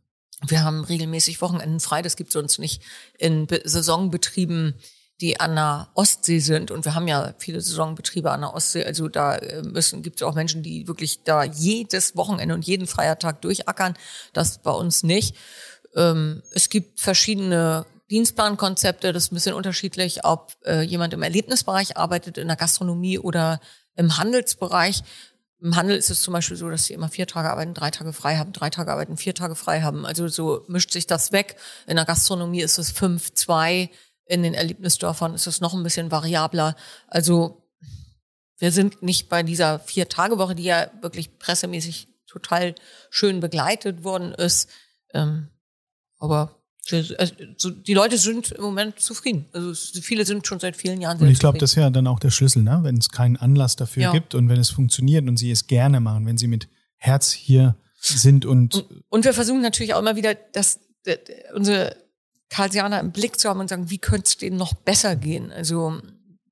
Wir haben regelmäßig Wochenenden frei. Das gibt es sonst nicht in Saisonbetrieben, die an der Ostsee sind. Und wir haben ja viele Saisonbetriebe an der Ostsee. Also da äh, müssen, gibt es auch Menschen, die wirklich da jedes Wochenende und jeden Feiertag durchackern. Das bei uns nicht. Ähm, es gibt verschiedene Dienstplankonzepte, das ist ein bisschen unterschiedlich, ob äh, jemand im Erlebnisbereich arbeitet, in der Gastronomie oder im Handelsbereich. Im Handel ist es zum Beispiel so, dass sie immer vier Tage arbeiten, drei Tage frei haben, drei Tage arbeiten, vier Tage frei haben. Also so mischt sich das weg. In der Gastronomie ist es fünf, zwei. In den Erlebnisdörfern ist es noch ein bisschen variabler. Also wir sind nicht bei dieser Vier-Tage-Woche, die ja wirklich pressemäßig total schön begleitet worden ist. Ähm, aber also die Leute sind im Moment zufrieden. Also viele sind schon seit vielen Jahren Und ich glaube, das ist ja dann auch der Schlüssel, ne? wenn es keinen Anlass dafür ja. gibt und wenn es funktioniert und sie es gerne machen, wenn sie mit Herz hier sind und und, und wir versuchen natürlich auch immer wieder, dass unsere Karlsianer im Blick zu haben und sagen, wie könnte es denen noch besser gehen? Also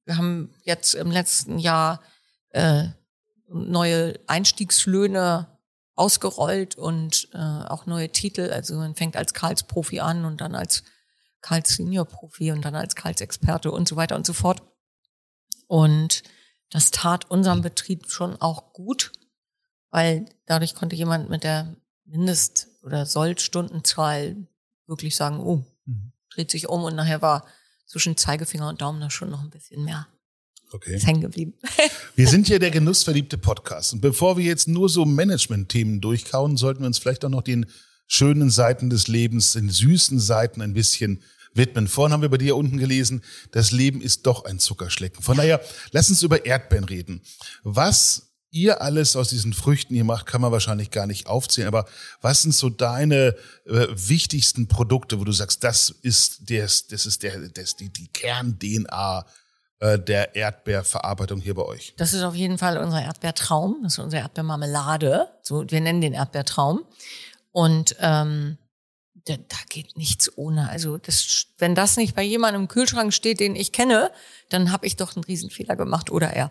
wir haben jetzt im letzten Jahr äh, neue Einstiegslöhne ausgerollt und äh, auch neue Titel. Also man fängt als Karls Profi an und dann als Karls Senior Profi und dann als Karls Experte und so weiter und so fort. Und das tat unserem Betrieb schon auch gut, weil dadurch konnte jemand mit der Mindest- oder Sollstundenzahl wirklich sagen, oh, mhm. dreht sich um und nachher war zwischen Zeigefinger und Daumen da schon noch ein bisschen mehr Okay. Ist hängen geblieben. wir sind hier der genussverliebte Podcast. Und bevor wir jetzt nur so Management-Themen durchkauen, sollten wir uns vielleicht auch noch den schönen Seiten des Lebens, den süßen Seiten ein bisschen widmen. Vorhin haben wir bei dir unten gelesen, das Leben ist doch ein Zuckerschlecken. Von daher, lass uns über Erdbeeren reden. Was ihr alles aus diesen Früchten hier macht, kann man wahrscheinlich gar nicht aufzählen. Aber was sind so deine äh, wichtigsten Produkte, wo du sagst, das ist der, das ist der, das die, die Kern-DNA der Erdbeerverarbeitung hier bei euch? Das ist auf jeden Fall unser Erdbeertraum. Das ist unsere Erdbeermarmelade. So, wir nennen den Erdbeertraum. Und ähm, da, da geht nichts ohne. Also das, wenn das nicht bei jemandem im Kühlschrank steht, den ich kenne, dann habe ich doch einen Riesenfehler gemacht oder er.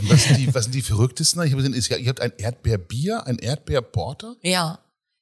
Und was sind die, was sind die verrücktesten? Ich habe gesehen, ihr habt ein Erdbeerbier, ein Erdbeerporter? Ja,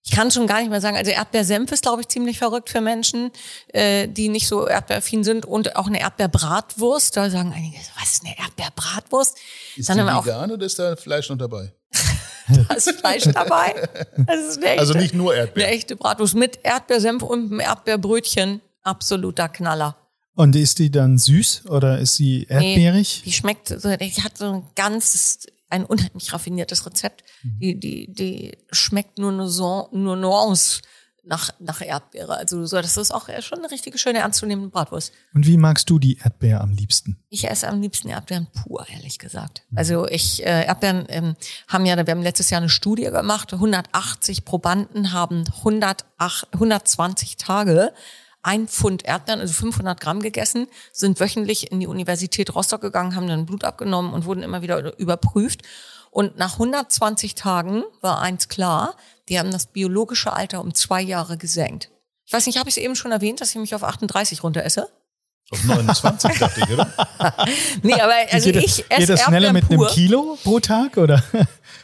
ich kann schon gar nicht mehr sagen, also Erdbeersenf ist, glaube ich, ziemlich verrückt für Menschen, äh, die nicht so erdbeeraffin sind und auch eine Erdbeerbratwurst. Da sagen einige, was ist eine Erdbeerbratwurst? Ist Dann die vegan oder ist da Fleisch noch dabei? da ist Fleisch dabei. Das ist eine echte, also nicht nur Erdbeer. Eine echte Bratwurst mit Erdbeersenf und einem Erdbeerbrötchen. Absoluter Knaller. Und ist die dann süß oder ist sie erdbeerig? Nee, die schmeckt so, die hat so ein ganzes ein unheimlich raffiniertes Rezept. Mhm. Die, die, die schmeckt nur eine so, nur Nuance nach, nach Erdbeere. Also so, das ist auch schon eine richtige schöne ernstzunehmende Bratwurst. Und wie magst du die Erdbeere am liebsten? Ich esse am liebsten Erdbeeren pur, ehrlich gesagt. Mhm. Also ich, äh, Erdbeeren ähm, haben ja, wir haben letztes Jahr eine Studie gemacht, 180 Probanden haben 108, 120 Tage ein Pfund Erdbeeren, also 500 Gramm gegessen, sind wöchentlich in die Universität Rostock gegangen, haben dann Blut abgenommen und wurden immer wieder überprüft. Und nach 120 Tagen war eins klar, die haben das biologische Alter um zwei Jahre gesenkt. Ich weiß nicht, habe ich es eben schon erwähnt, dass ich mich auf 38 runter esse? Auf 29 dachte ich, oder? nee, aber also geht, ich geht esse das schneller Erdbeeren mit einem pur. Kilo pro Tag oder?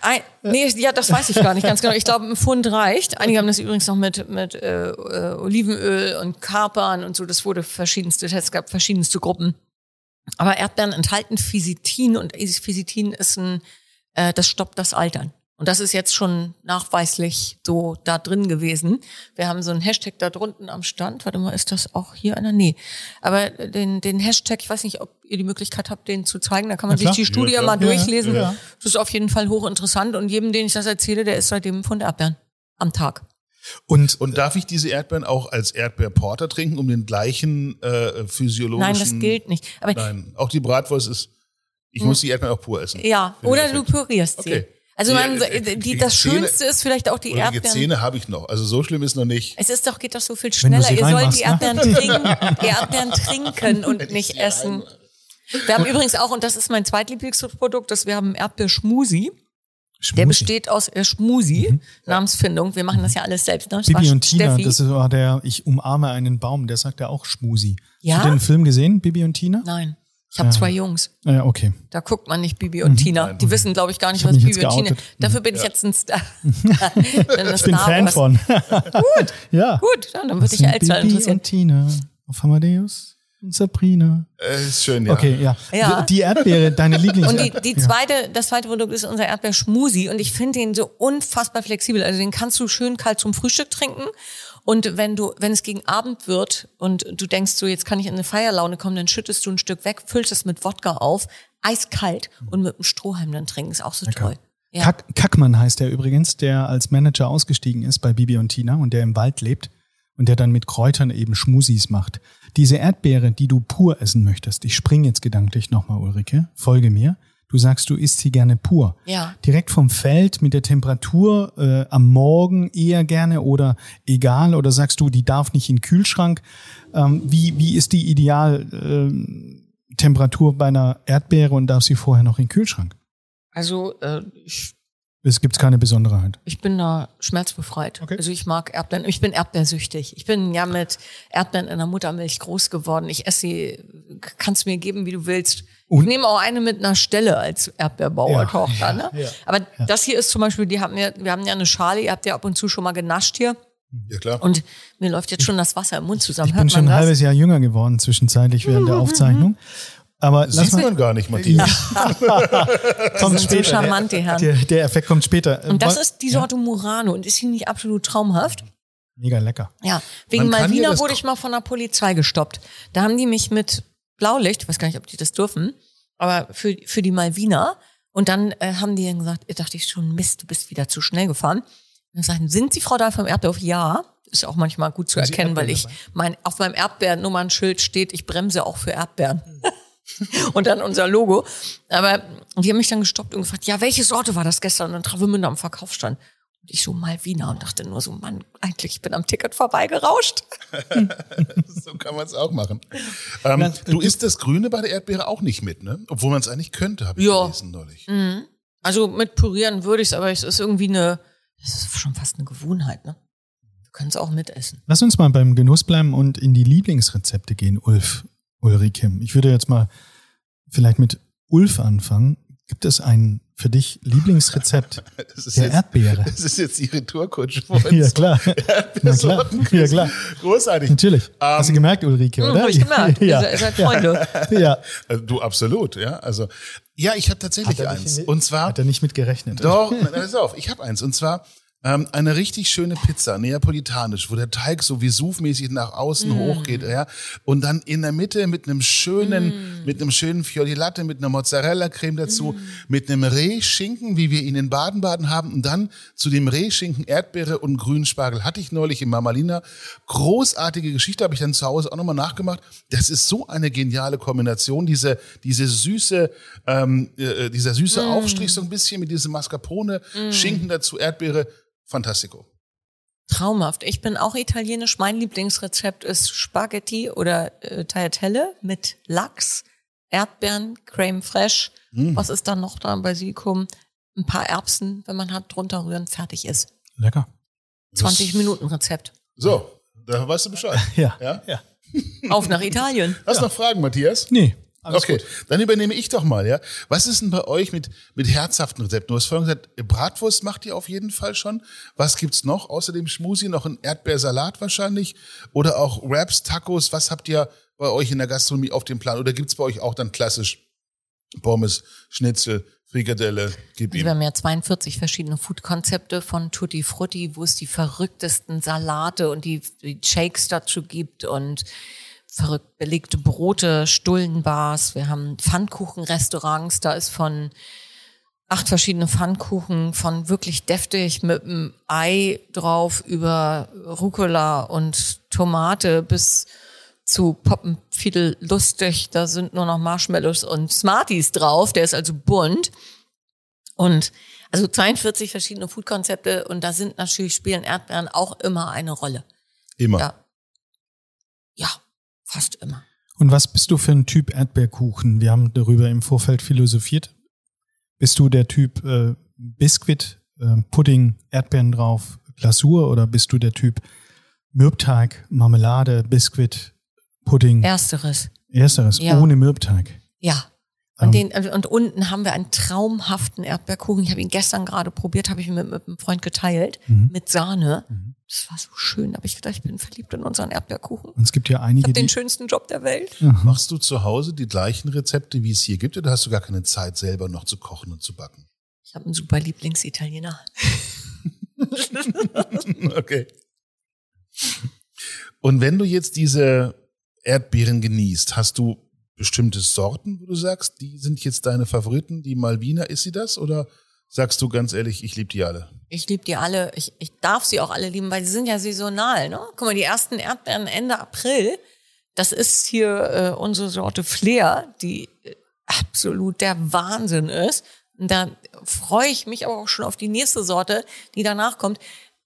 Ein, nee, ja, das weiß ich gar nicht ganz genau. Ich glaube, ein Pfund reicht. Einige haben das übrigens noch mit, mit äh, äh, Olivenöl und Kapern und so. Das wurde verschiedenste Tests, gab verschiedenste Gruppen. Aber Erdbeeren enthalten Physitin und Physitin ist ein, äh, das stoppt das Altern. Und das ist jetzt schon nachweislich so da drin gewesen. Wir haben so einen Hashtag da drunten am Stand. Warte mal, ist das auch hier einer? Nee. Aber den, den Hashtag, ich weiß nicht, ob ihr die Möglichkeit habt, den zu zeigen. Da kann man klar. sich die Studie Ja, mal durchlesen. Ja. Das ist auf jeden Fall hochinteressant. Und jedem, den ich das erzähle, der ist seitdem von Erdbeeren am Tag. Und, Und darf ich diese Erdbeeren auch als Erdbeerporter trinken, um den gleichen äh, physiologischen... Nein, das gilt nicht. Aber Nein, auch die Bratwurst ist... Ich muss die Erdbeeren auch pur essen. ja, oder du pürierst sie. Okay. Also Die- man, die- die, die das Zähne- Schönste ist vielleicht auch die Oder die Erdbeeren. Zähne habe ich noch. Also so schlimm ist noch nicht. Es ist doch, geht doch so viel schneller. Ihr sollt die ne? Erdbeeren trinken, die Erdbeeren trinken und Wenn ich nicht essen. reinmache. Wir haben übrigens auch, und das ist mein zweitlieblingsprodukt, das wir haben Erdbeerschmusi. Der Schmusi. besteht aus äh, Schmusi, Namensfindung. Wir machen das ja alles selbst. Ne? Das Bibi und Tina, Steffi. das war der Ich umarme einen Baum, der sagt ja auch Schmusi. Ja? Hast du den Film gesehen, Bibi und Tina? Nein, ich habe zwei Jungs. Ja, okay. Da guckt man nicht Bibi und Tina. Die wissen, glaube ich, gar nicht, Mhm. Ich was Bibi und Tina. geoutet. Dafür bin ich jetzt ein Star. Ich bin Fan von. Gut. ja. Gut, ja, dann würde ich als Bibi interessieren. und Tina auf Amadeus und Sabrina. Äh, ist schön, ja. Okay, ja. Ja. Die Erdbeere, deine Lieblings Und die, die zweite, das zweite Produkt ist unser Erdbeerschmusi und ich finde den so unfassbar flexibel. Also den kannst du schön kalt zum Frühstück trinken. Und wenn du, wenn es gegen Abend wird und du denkst so, jetzt kann ich in eine Feierlaune kommen, dann schüttest du ein Stück weg, füllst es mit Wodka auf, eiskalt und mit einem Strohhalm dann trinken. Ist auch so toll. Ja. Kack, Kackmann heißt der übrigens, der als Manager ausgestiegen ist bei Bibi und Tina und der im Wald lebt und der dann mit Kräutern eben Schmusis macht. Diese Erdbeere, die du pur essen möchtest, ich spring jetzt gedanklich nochmal, Ulrike, folge mir. Du sagst, du isst sie gerne pur. Ja. Direkt vom Feld mit der Temperatur äh, am Morgen eher gerne oder egal oder sagst du, die darf nicht in den Kühlschrank. Ähm, wie, wie ist die Ideal ähm, Temperatur bei einer Erdbeere und darf sie vorher noch in den Kühlschrank? Also äh, ich, Es gibt keine Besonderheit. ich bin da schmerzbefreit. Okay. Also ich mag Erdbeeren. Ich bin erdbeersüchtig. Ich bin ja mit Erdbeeren in der Muttermilch groß geworden. Ich esse sie, kannst mir geben, wie du willst. Und- ich nehme auch eine mit einer Stelle als Erdbeerbauertochter. Ja, ne? ja, Aber das hier ist zum Beispiel, die haben ja, wir haben ja eine Schale, ihr habt ja ab und zu schon mal genascht hier. Ja, klar. Und mir läuft jetzt schon das Wasser im Mund zusammen. Ich Hört bin schon ein das? halbes Jahr jünger geworden zwischenzeitlich während der Aufzeichnung. Aber lass Sieht mal, man gar nicht, Matthias. kommt sind so charmant, die Herren. Der, der Effekt kommt später. Und das ist die Sorte Murano. Und ist sie nicht absolut traumhaft? Mega lecker. Ja, wegen Man Malvina wurde ich mal von der Polizei gestoppt. Da haben die mich mit Blaulicht, ich weiß gar nicht, ob die das dürfen, aber für, für die Malvina. Und dann äh, haben die dann gesagt, ich dachte ich schon, Mist, du bist wieder zu schnell gefahren. Und dann sagten, sind Sie Frau Dahl vom Erdbeerhof? Ja. Ist auch manchmal gut zu erkennen, weil ich, mein, auf meinem Erdbeernummernschild steht, ich bremse auch für Erdbeeren. und dann unser Logo. Aber die haben mich dann gestoppt und gefragt, ja, welche Sorte war das gestern? Und dann Travemünde am Verkauf stand. Und ich so Malvina und dachte nur so, Mann, eigentlich, ich bin am Ticket vorbeigerauscht. so kann man es auch machen. Ähm, du isst das Grüne bei der Erdbeere auch nicht mit, ne? Obwohl man es eigentlich könnte, habe ich Ja. gelesen neulich. Also mit pürieren würde ich es, aber es ist irgendwie eine, es ist schon fast eine Gewohnheit, ne? Wir können es auch mitessen. Lass uns mal beim Genuss bleiben und in die Lieblingsrezepte gehen, Ulf, Ulrike. Ich würde jetzt mal vielleicht mit Ulf anfangen. Gibt es ein für dich Lieblingsrezept Das ist der jetzt, Erdbeere? Das ist jetzt die Retourkutsche von Ja, klar. Na klar. Ja, klar. Großartig. Natürlich. Hast du Ähm, gemerkt, Ulrike, oder? Habe ich gemerkt. Ja. Ihr seid Freunde. ja. Also, du absolut, ja. Also ja, ich habe tatsächlich Hat eins. nicht- Und zwar Hat er nicht mit gerechnet. Doch, pass auf, ich habe eins. Und zwar ähm, eine richtig schöne Pizza, neapolitanisch, wo der Teig so Vesuvmäßig nach außen Mm. hochgeht, ja. Und dann in der Mitte mit einem schönen, Mm. mit einem schönen Fior di Latte, mit einer Mozzarella-Creme dazu, Mm. mit einem Rehschinken, wie wir ihn in Baden-Baden haben. Und dann zu dem Rehschinken Erdbeere und grünen Spargel. Hatte ich neulich in Mamalina. Großartige Geschichte, habe ich dann zu Hause auch nochmal nachgemacht. Das ist so eine geniale Kombination, diese, diese süße, ähm, äh, dieser süße Mm. Aufstrich so ein bisschen mit diesem Mascarpone, Schinken dazu, Erdbeere, fantastico. Traumhaft. Ich bin auch italienisch. Mein Lieblingsrezept ist Spaghetti oder äh, Tagliatelle mit Lachs, Erdbeeren, Creme fraiche. Mm. Was ist dann noch da? Basilikum, ein paar Erbsen, wenn man hat, drunter rühren, fertig ist. Lecker. 20 Minuten Rezept. So, da weißt du Bescheid. Ja. Ja? ja. Auf nach Italien. Hast du noch Fragen, Matthias? Nee. Alles okay, gut. dann übernehme ich doch mal, ja. Was ist denn bei euch mit, mit herzhaften Rezepten? Du hast vorhin gesagt, Bratwurst macht ihr auf jeden Fall schon. Was gibt's noch? Außer dem Schmusi noch ein Erdbeersalat wahrscheinlich? Oder auch Wraps, Tacos? Was habt ihr bei euch in der Gastronomie auf dem Plan? Oder gibt's bei euch auch dann klassisch Pommes, Schnitzel, Frikadelle? Gib Also wir ihm. haben ja 42 verschiedene Food-Konzepte von Tutti Frutti, wo es die verrücktesten Salate und die, die Shakes dazu gibt und verrückt belegte Brote, Stullenbars. Wir haben Pfannkuchenrestaurants, da ist von acht verschiedene Pfannkuchen, von wirklich deftig mit einem Ei drauf über Rucola und Tomate bis zu Poppenfiedel lustig. Da sind nur noch Marshmallows und Smarties drauf. Der ist also bunt. Und also 42 verschiedene Foodkonzepte und da sind natürlich spielen Erdbeeren auch immer eine Rolle. Immer. Ja. Ja, fast immer. Und was bist du für ein Typ Erdbeerkuchen? Wir haben darüber im Vorfeld philosophiert. Bist du der Typ äh, Biskuit, äh, Pudding, Erdbeeren drauf, Glasur oder bist du der Typ Mürbteig, Marmelade, Biskuit, Pudding? Ersteres. Ersteres, Ja. ohne Mürbteig. Ja. Ähm. Und, den, und unten haben wir einen traumhaften Erdbeerkuchen. Ich habe ihn gestern gerade probiert, habe ich mit, mit einem Freund geteilt, Mhm. mit Sahne. Das war so schön. Da habe ich gedacht, ich bin verliebt in unseren Erdbeerkuchen. Und es gibt ja Ich einige, habe den die, schönsten Job der Welt. Machst du zu Hause die gleichen Rezepte, wie es hier gibt, oder hast du gar keine Zeit, selber noch zu kochen und zu backen? Ich habe einen super Lieblingsitaliener. okay. Und wenn du jetzt diese Erdbeeren genießt, hast du bestimmte Sorten, wo du sagst, die sind jetzt deine Favoriten? Die Malvina, ist sie das? Oder sagst du ganz ehrlich, ich liebe die alle? Ich liebe die alle. Ich, ich darf sie auch alle lieben, weil sie sind ja saisonal. Ne? Guck mal, die ersten Erdbeeren Ende April. Das ist hier äh, unsere Sorte Flair, die äh, absolut der Wahnsinn ist. Und da freue ich mich aber auch schon auf die nächste Sorte, die danach kommt.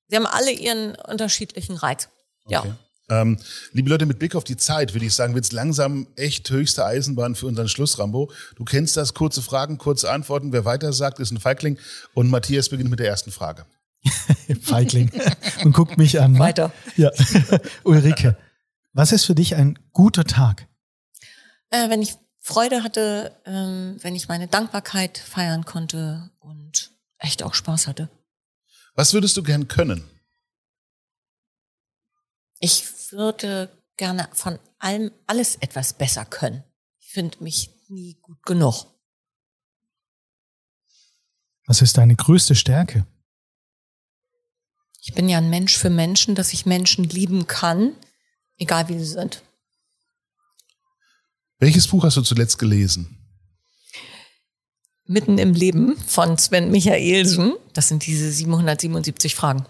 Sie haben alle ihren unterschiedlichen Reiz. Ja. Ähm, liebe Leute, mit Blick auf die Zeit würde ich sagen, wird's langsam echt höchste Eisenbahn für unseren Schluss, Rambo. Du kennst das, kurze Fragen, kurze Antworten. Wer weiter sagt, ist ein Feigling. Und Matthias beginnt mit der ersten Frage. Feigling, und guckt mich an. Weiter. Ja. Ulrike, was ist für dich ein guter Tag? Äh, wenn ich Freude hatte, ähm, wenn ich meine Dankbarkeit feiern konnte und echt auch Spaß hatte. Was würdest du gern können? Ich würde gerne von allem alles etwas besser können. Ich finde mich nie gut genug. Was ist deine größte Stärke? Ich bin ja ein Mensch für Menschen, dass ich Menschen lieben kann, egal wie sie sind. Welches Buch hast du zuletzt gelesen? Mitten im Leben von Sven Michaelsen. Das sind diese 777 Fragen.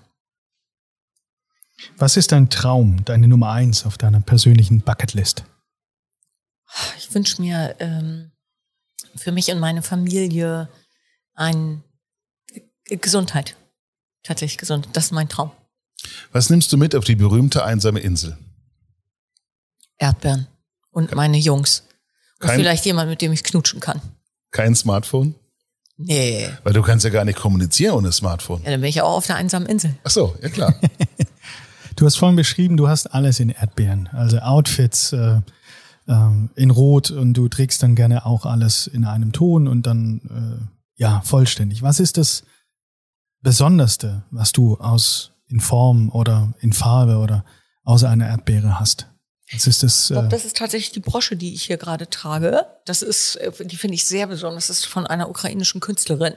Was ist dein Traum, deine Nummer eins auf deiner persönlichen Bucketlist? Ich wünsche mir ähm, für mich und meine Familie ein G- Gesundheit. Tatsächlich gesund. Das ist mein Traum. Was nimmst du mit auf die berühmte einsame Insel? Erdbeeren. Und meine Jungs. Und Kein- vielleicht jemand, mit dem ich knutschen kann. Kein Smartphone? Nee. Weil du kannst ja gar nicht kommunizieren ohne Smartphone. Ja, dann bin ich auch auf der einsamen Insel. Ach so, ja klar. Du hast vorhin beschrieben, du hast alles in Erdbeeren, also Outfits äh, ähm, in Rot und du trägst dann gerne auch alles in einem Ton und dann äh, ja vollständig. Was ist das Besonderste, was du aus in Form oder in Farbe oder aus einer Erdbeere hast? Was ist das? Ich glaube, Äh, das ist tatsächlich die Brosche, die ich hier gerade trage. Das ist, äh, die finde ich sehr besonders. Das ist von einer ukrainischen Künstlerin,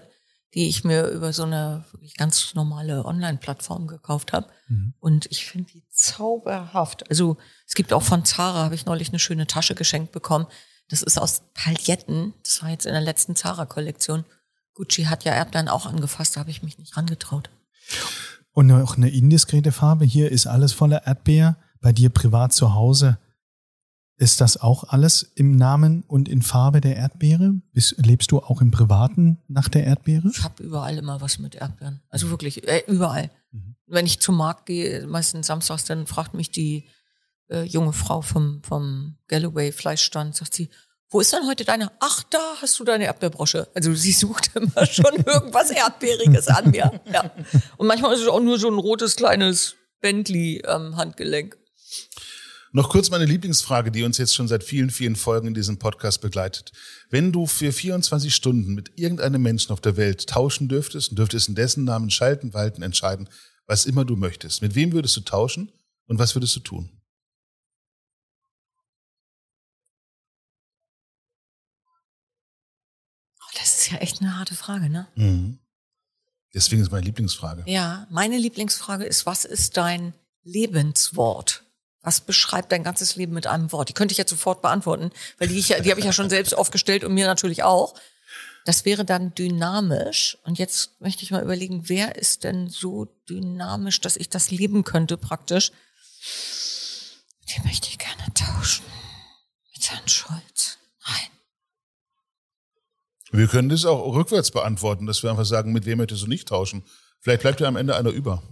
die ich mir über so eine wirklich ganz normale Online-Plattform gekauft habe. Mhm. Und ich finde die zauberhaft. Also es gibt auch von Zara, habe ich neulich eine schöne Tasche geschenkt bekommen. Das ist aus Pailletten. Das war jetzt in der letzten Zara-Kollektion. Gucci hat ja Erdbeeren auch angefasst, da habe ich mich nicht rangetraut. und noch eine indiskrete Farbe. Hier ist alles voller Erdbeer. Bei dir privat zu Hause ist das auch alles im Namen und in Farbe der Erdbeere? Bist, lebst du auch im Privaten nach der Erdbeere? Ich habe überall immer was mit Erdbeeren. Also wirklich, äh, überall. Mhm. Wenn ich zum Markt gehe, meistens samstags, dann fragt mich die äh, junge Frau vom, vom Galloway Fleischstand, sagt sie, wo ist denn heute deine? Ach, da hast du deine Erdbeerbrosche. Also sie sucht immer schon irgendwas Erdbeeriges an mir. Ja. Und manchmal ist es auch nur so ein rotes kleines Bentley am Handgelenk. Noch kurz meine Lieblingsfrage, die uns jetzt schon seit vielen, vielen Folgen in diesem Podcast begleitet. Wenn du für 24 Stunden mit irgendeinem Menschen auf der Welt tauschen dürftest und dürftest in dessen Namen schalten, walten, entscheiden, was immer du möchtest, mit wem würdest du tauschen und was würdest du tun? Das ist ja echt eine harte Frage, ne? Mhm. Deswegen ist meine Lieblingsfrage. Ja, meine Lieblingsfrage ist, was ist dein Lebenswort? Was beschreibt dein ganzes Leben mit einem Wort? Die könnte ich jetzt sofort beantworten, weil die, ich, die habe ich ja schon selbst aufgestellt und mir natürlich auch. Das wäre dann dynamisch. Und jetzt möchte ich mal überlegen, wer ist denn so dynamisch, dass ich das leben könnte praktisch? Die möchte ich gerne tauschen. Mit Herrn Scholz. Nein. Wir können das auch rückwärts beantworten, dass wir einfach sagen, mit wem möchtest du nicht tauschen? Vielleicht bleibt ja am Ende einer über.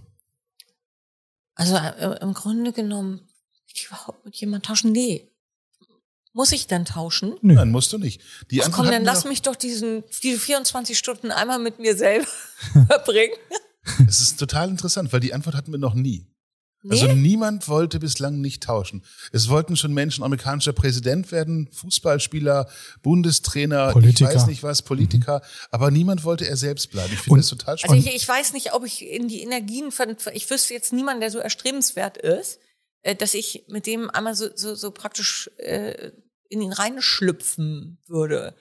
Also äh, im Grunde genommen, ich überhaupt mit jemandem tauschen? Nee. Muss ich denn tauschen? Nö. Nein, musst du nicht. Die Ach komm, dann lass mich doch diesen, diese 24 Stunden einmal mit mir selber verbringen. Es ist total interessant, weil die Antwort hatten wir noch nie. Also nee? Also niemand wollte bislang nicht tauschen. Es wollten schon Menschen amerikanischer Präsident werden, Fußballspieler, Bundestrainer, Politiker. ich weiß nicht was, Politiker, mhm. aber niemand wollte er selbst bleiben. Ich finde das total spannend. Also ich, ich, weiß nicht, ob ich in die Energien von, ich wüsste jetzt niemanden, der so erstrebenswert ist, äh, dass ich mit dem einmal so, so, so praktisch äh, in ihn reinschlüpfen würde.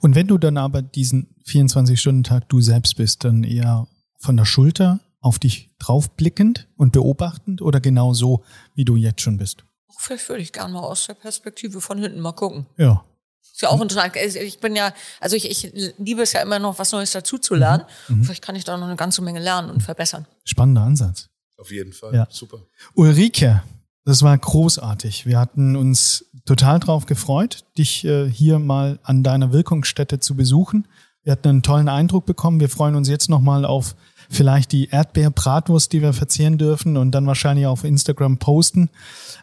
Und wenn du dann aber diesen 24-Stunden-Tag du selbst bist, dann eher von der Schulter auf dich draufblickend und beobachtend oder genau so, wie du jetzt schon bist? Vielleicht würde ich gerne mal aus der Perspektive von hinten mal gucken. Ja. Ist ja auch interessant. Also ich bin ja, also ich, ich liebe es ja immer noch, was Neues dazu zu lernen. Mhm. mhm. Vielleicht kann ich da noch eine ganze Menge lernen und verbessern. Spannender Ansatz. Auf jeden Fall. Ja. Super. Ulrike, das war großartig. Wir hatten uns total drauf gefreut, dich äh, hier mal an deiner Wirkungsstätte zu besuchen. Wir hatten einen tollen Eindruck bekommen. Wir freuen uns jetzt nochmal auf vielleicht die Erdbeer-Bratwurst, die wir verzehren dürfen und dann wahrscheinlich auf Instagram posten.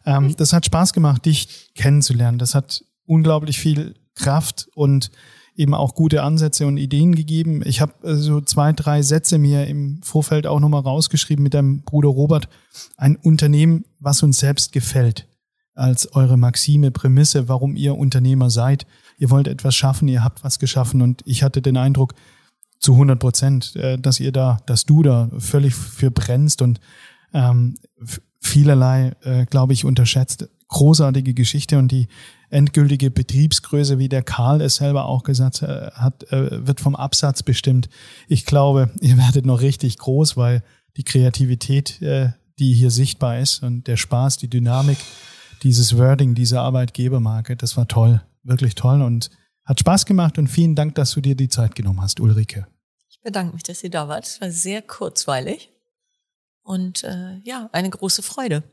Ähm, mhm. Das hat Spaß gemacht, dich kennenzulernen. Das hat unglaublich viel Kraft und eben auch gute Ansätze und Ideen gegeben. Ich habe äh, so zwei, drei Sätze mir im Vorfeld auch nochmal rausgeschrieben mit deinem Bruder Robert. Ein Unternehmen, was uns selbst gefällt, als eure Maxime, Prämisse, warum ihr Unternehmer seid. Ihr wollt etwas schaffen, ihr habt was geschaffen und ich hatte den Eindruck, zu 100 Prozent, äh, dass ihr da, dass du da völlig für brennst und ähm, vielerlei, äh, glaube ich, unterschätzt. Großartige Geschichte und die endgültige Betriebsgröße, wie der Karl es selber auch gesagt äh, hat, äh, wird vom Absatz bestimmt. Ich glaube, ihr werdet noch richtig groß, weil die Kreativität, äh, die hier sichtbar ist und der Spaß, die Dynamik, dieses Wording, diese Arbeitgebermarke, das war toll, wirklich toll und hat Spaß gemacht und vielen Dank, dass du dir die Zeit genommen hast, Ulrike. Ich bedanke mich, dass ihr da wart. Es war sehr kurzweilig und äh, ja, eine große Freude,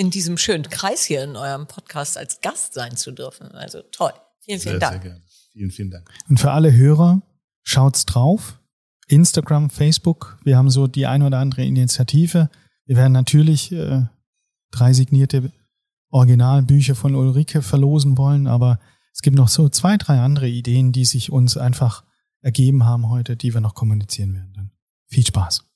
in diesem schönen Kreis hier in eurem Podcast als Gast sein zu dürfen. Also toll. Vielen, vielen sehr, Dank. Sehr gerne. Vielen, vielen Dank. Und für alle Hörer, schaut's drauf. Instagram, Facebook, wir haben so die ein oder andere Initiative. Wir werden natürlich äh, drei signierte Originalbücher von Ulrike verlosen wollen, aber es gibt noch so zwei, drei andere Ideen, die sich uns einfach ergeben haben heute, die wir noch kommunizieren werden. Dann viel Spaß.